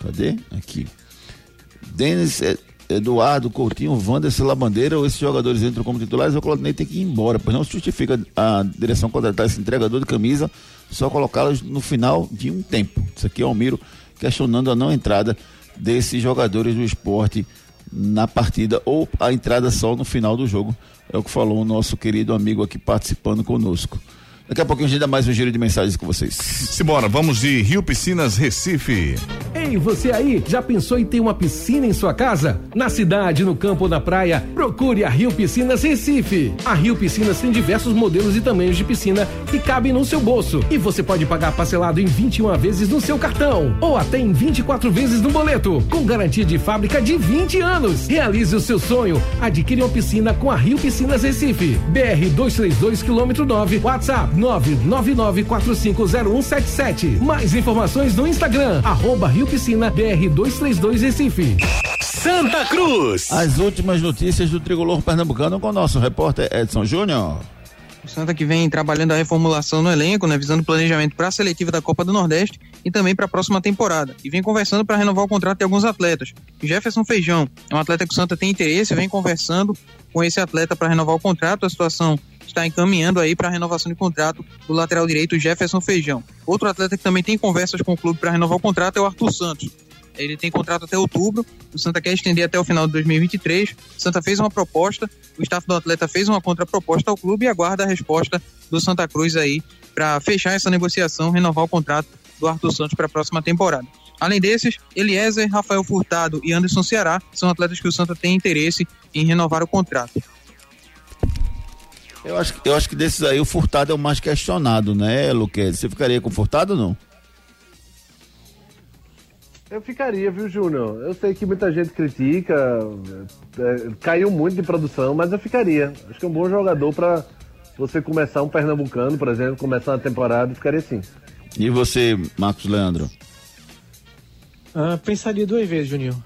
Cadê? Aqui. Denis, Eduardo, Coutinho, Wanderson, Labandeira, ou esses jogadores entram como titulares, o Claudinei tem que ir embora, pois não justifica a direção contratar esse entregador de camisa, só colocá-los no final de um tempo. Isso aqui é Almiro questionando a não entrada desses jogadores do esporte na partida ou a entrada só no final do jogo. É o que falou o nosso querido amigo aqui participando conosco. Daqui a pouquinho a gente dá mais um giro de mensagens com vocês. Simbora, vamos de Rio Piscinas Recife. Ei, você aí, já pensou em ter uma piscina em sua casa? Na cidade, no campo ou na praia, procure a Rio Piscinas Recife. A Rio Piscinas tem diversos modelos e tamanhos de piscina que cabem no seu bolso. E você pode pagar parcelado em 21 vezes no seu cartão ou até em 24 vezes no boleto, com garantia de fábrica de 20 anos. Realize o seu sonho. Adquire uma piscina com a Rio Piscinas Recife. BR 232 quilômetro 9, WhatsApp 999450177. Mais informações no Instagram, arroba Rio Piscina BR 232 Recife. Santa Cruz. As últimas notícias do tricolor pernambucano com o nosso repórter Edson Júnior. O Santa que vem trabalhando a reformulação no elenco, né, visando o planejamento para a seletiva da Copa do Nordeste e também para a próxima temporada. E vem conversando para renovar o contrato de alguns atletas. Jefferson Feijão é um atleta que o Santa tem interesse, vem conversando com esse atleta para renovar o contrato. A situação está encaminhando aí para a renovação de contrato do lateral direito Jefferson Feijão. Outro atleta que também tem conversas com o clube para renovar o contrato é o Arthur Santos. Ele tem contrato até outubro, o Santa quer estender até o final de 2023. O Santa fez uma proposta, o staff do atleta fez uma contraproposta ao clube e aguarda a resposta do Santa Cruz aí para fechar essa negociação, renovar o contrato do Arthur Santos para a próxima temporada. Além desses, Eliezer, Rafael Furtado e Anderson Ceará são atletas que o Santa tem interesse em renovar o contrato. Eu acho, eu acho que desses aí o Furtado é o mais questionado, né, Luquez? Você ficaria com o Furtado ou não? Eu ficaria, viu, Júnior? Eu sei que muita gente critica, é, caiu muito de produção, mas eu ficaria. Acho que é um bom jogador para você começar um pernambucano, por exemplo, começar uma temporada, ficaria sim. E você, Marcos Leandro? Ah, pensaria duas vezes, Juninho.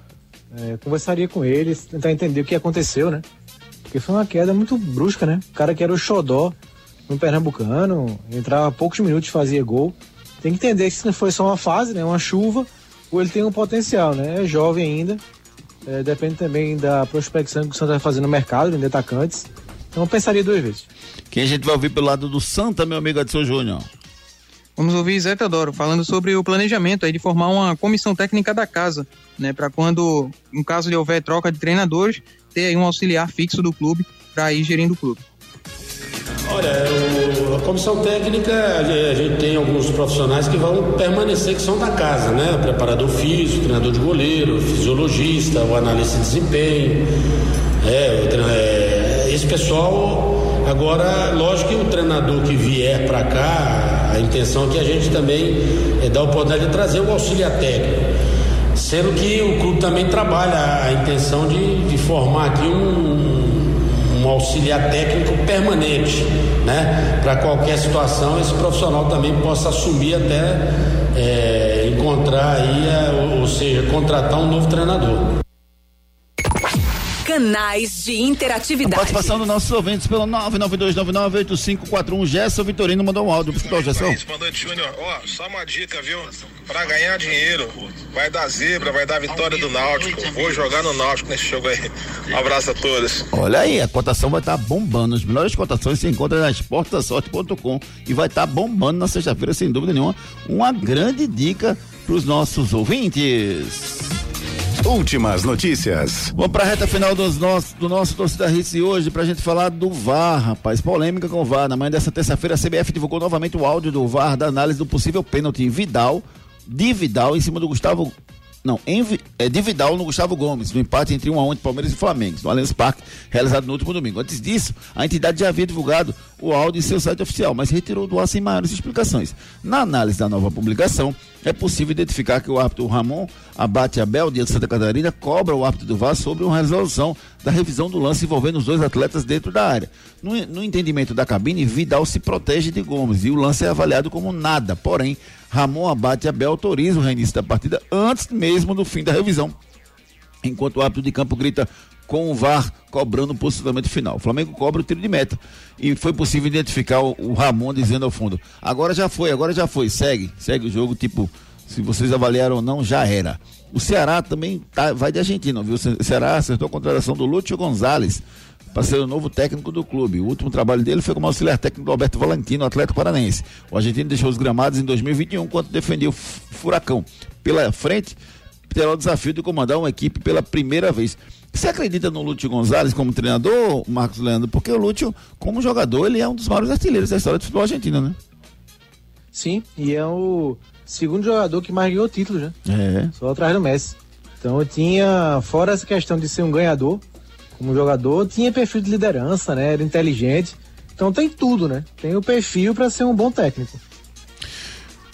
É, conversaria com eles, tentar entender o que aconteceu, né? Porque foi uma queda muito brusca, né? O cara que era o xodó no Pernambucano, entrava poucos minutos fazia gol. Tem que entender que isso não foi só uma fase, né? Uma chuva, ou ele tem um potencial, né? É jovem ainda. É, depende também da prospecção que o Santa vai fazer no mercado, em atacantes. Então eu pensaria duas vezes. Quem a gente vai ouvir pelo lado do Santa, meu amigo Edson Júnior? Vamos ouvir Zé Teodoro falando sobre o planejamento aí de formar uma comissão técnica da casa, né, para quando, em caso de houver troca de treinadores, ter aí um auxiliar fixo do clube para ir gerindo o clube. Olha, o, a comissão técnica, a gente tem alguns profissionais que vão permanecer, que são da casa, né? O preparador físico, treinador de goleiro, o fisiologista, o analista de desempenho. É, é, esse pessoal, agora, lógico que o treinador que vier para cá, a intenção é que a gente também é, dá a oportunidade de trazer o auxiliar técnico. Sendo que o clube também trabalha a intenção de, de formar aqui um, um auxiliar técnico permanente, né? Para qualquer situação, esse profissional também possa assumir até é, encontrar aí, ou, ou seja, contratar um novo treinador. Canais de interatividade. A participação dos nossos ouvintes pelo 992998541. Gerson Vitorino mandou um áudio pro o Gerson. Boa noite, Júnior. Ó, só uma dica, viu? Pra ganhar dinheiro, vai dar zebra, vai dar vitória do Náutico. Vou jogar no Náutico nesse jogo aí. Um abraço a todos. Olha aí, a cotação vai estar tá bombando. As melhores cotações se encontram na esportasorte.com e vai estar tá bombando na sexta-feira, sem dúvida nenhuma. Uma grande dica para os nossos ouvintes. Últimas notícias. Vamos para a reta final dos nossos, do nosso Torcida Hits de hoje para a gente falar do VAR, rapaz. Polêmica com o VAR. Na manhã dessa terça-feira, a CBF divulgou novamente o áudio do VAR da análise do possível pênalti Vidal, de Vidal, em cima do Gustavo não, é, de Vidal no Gustavo Gomes, no empate entre 1 a 1 entre Palmeiras e Flamengo, no Allianz Parque, realizado no último domingo. Antes disso, a entidade já havia divulgado o áudio em seu site oficial, mas retirou do ar sem maiores explicações. Na análise da nova publicação, é possível identificar que o árbitro Ramon Abate Abel, de Santa Catarina, cobra o árbitro do VAR sobre uma resolução da revisão do lance envolvendo os dois atletas dentro da área. No, no entendimento da cabine, Vidal se protege de Gomes e o lance é avaliado como nada, porém, Ramon Abate Abel autoriza o reinício da partida antes mesmo do fim da revisão. Enquanto o árbitro de campo grita com o VAR cobrando o posicionamento final. O Flamengo cobra o tiro de meta. E foi possível identificar o, o Ramon dizendo ao fundo: agora já foi, agora já foi, segue, segue o jogo, tipo, se vocês avaliaram ou não, já era. O Ceará também tá, vai de Argentina, viu? O Ceará acertou a contratação do Lúcio Gonzalez para ser o novo técnico do clube. O último trabalho dele foi como auxiliar técnico do Alberto Valentino, Atlético Paranense. O argentino deixou os gramados em 2021 quando defendeu o Furacão. Pela frente, terá o desafio de comandar uma equipe pela primeira vez. Você acredita no Lúcio Gonzalez como treinador, Marcos Leandro? Porque o Lúcio, como jogador, ele é um dos maiores artilheiros da história do futebol argentino, né? Sim, e é o segundo jogador que mais ganhou títulos, né? É. Só atrás do Messi. Então eu tinha, fora essa questão de ser um ganhador, como jogador, tinha perfil de liderança, né? Era inteligente. Então tem tudo, né? Tem o perfil para ser um bom técnico.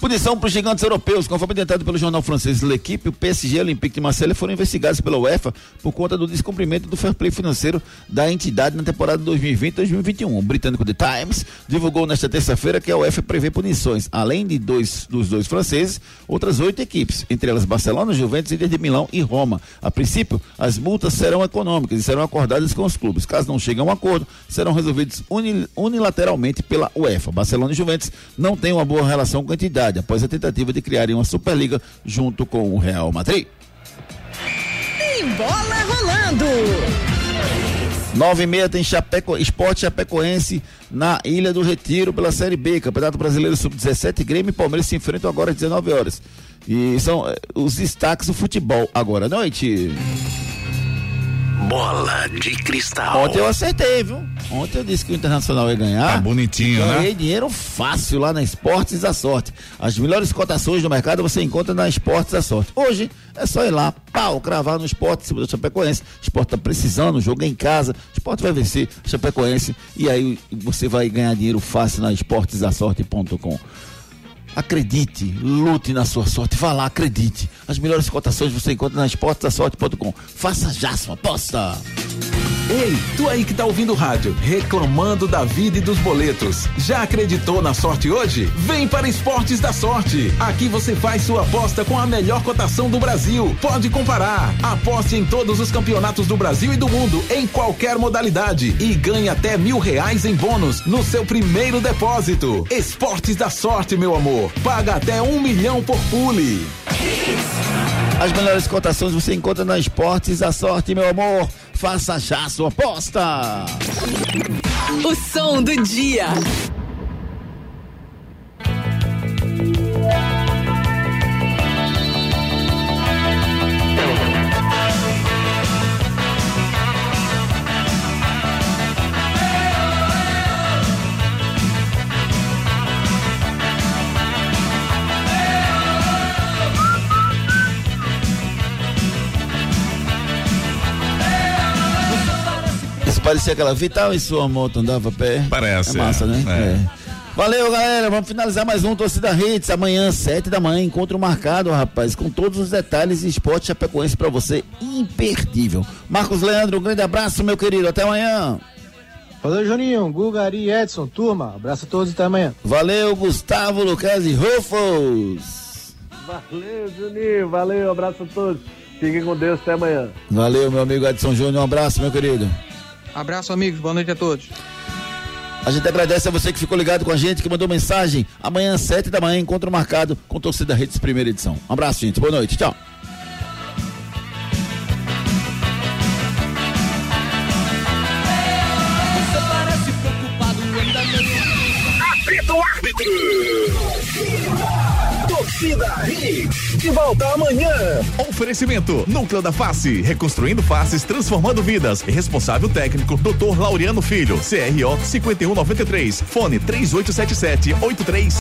Punição para os gigantes europeus. Conforme tentado pelo jornal francês L'Equipe, o PSG e o Olympique de Marseille foram investigados pela UEFA por conta do descumprimento do fair play financeiro da entidade na temporada 2020-2021. O britânico The Times divulgou nesta terça-feira que a UEFA prevê punições, além de dois dos dois franceses, outras oito equipes, entre elas Barcelona, Juventus, Inter de Milão e Roma. A princípio, as multas serão econômicas e serão acordadas com os clubes. Caso não chegue a um acordo, serão resolvidos unilateralmente pela UEFA. Barcelona e Juventus não têm uma boa relação com a entidade após a tentativa de criarem uma Superliga junto com o Real Madrid. E bola rolando! Nove e meia tem Chapeco, Esporte Chapecoense na Ilha do Retiro pela Série B. Campeonato Brasileiro Sub-17, Grêmio e Palmeiras se enfrentam agora às 19 horas. E são eh, os destaques do futebol agora à noite. Bola de cristal. Ontem eu acertei, viu? Ontem eu disse que o Internacional ia ganhar. Tá bonitinho, né? Ganhei dinheiro fácil lá na Esportes da Sorte. As melhores cotações do mercado você encontra na Esportes da Sorte. Hoje é só ir lá, pau, cravar no esporte, se você Chapecoense. O esporte tá precisando, o jogo é em casa. O esporte vai vencer, Chapecoense. E aí você vai ganhar dinheiro fácil na esportesdasorte.com. Acredite, lute na sua sorte. Vá lá, acredite. As melhores cotações você encontra na esportesdasorte.com. Faça já sua aposta. Ei, tu aí que tá ouvindo o rádio, reclamando da vida e dos boletos. Já acreditou na sorte hoje? Vem para Esportes da Sorte. Aqui você faz sua aposta com a melhor cotação do Brasil. Pode comparar. Aposte em todos os campeonatos do Brasil e do mundo, em qualquer modalidade. E ganhe até mil reais em bônus no seu primeiro depósito. Esportes da Sorte, meu amor. Paga até um milhão por pule. As melhores cotações você encontra na Esportes da Sorte, meu amor. Faça já sua aposta. O som do dia. Parecia aquela Vital e sua moto andava a pé. Parece, É massa, é, né? é. Valeu, galera. Vamos finalizar mais um Torcida Hits. Amanhã, sete da manhã, encontro marcado, rapaz, com todos os detalhes de esporte chapecoense pra você. Imperdível. Marcos Leandro, um grande abraço, meu querido. Até amanhã. Valeu, Juninho, Gugari, Edson, turma. Abraço a todos e até amanhã. Valeu, Gustavo Lucas e Rufus. Valeu, Juninho. Valeu, abraço a todos. Fiquem com Deus, até amanhã. Valeu, meu amigo Edson Júnior. Um abraço, meu querido. Abraço, amigos. Boa noite a todos. A gente agradece a você que ficou ligado com a gente, que mandou mensagem. Amanhã, sete da manhã, encontro marcado com Torcida Redes, primeira edição. Um abraço, gente. Boa noite. Tchau. Árbitro! Torcida Hits, de volta amanhã. Oferecimento: Núcleo da Face, reconstruindo faces, transformando vidas. Responsável técnico: Dr. Laureano Filho, CRO 5193. Fone 3877 83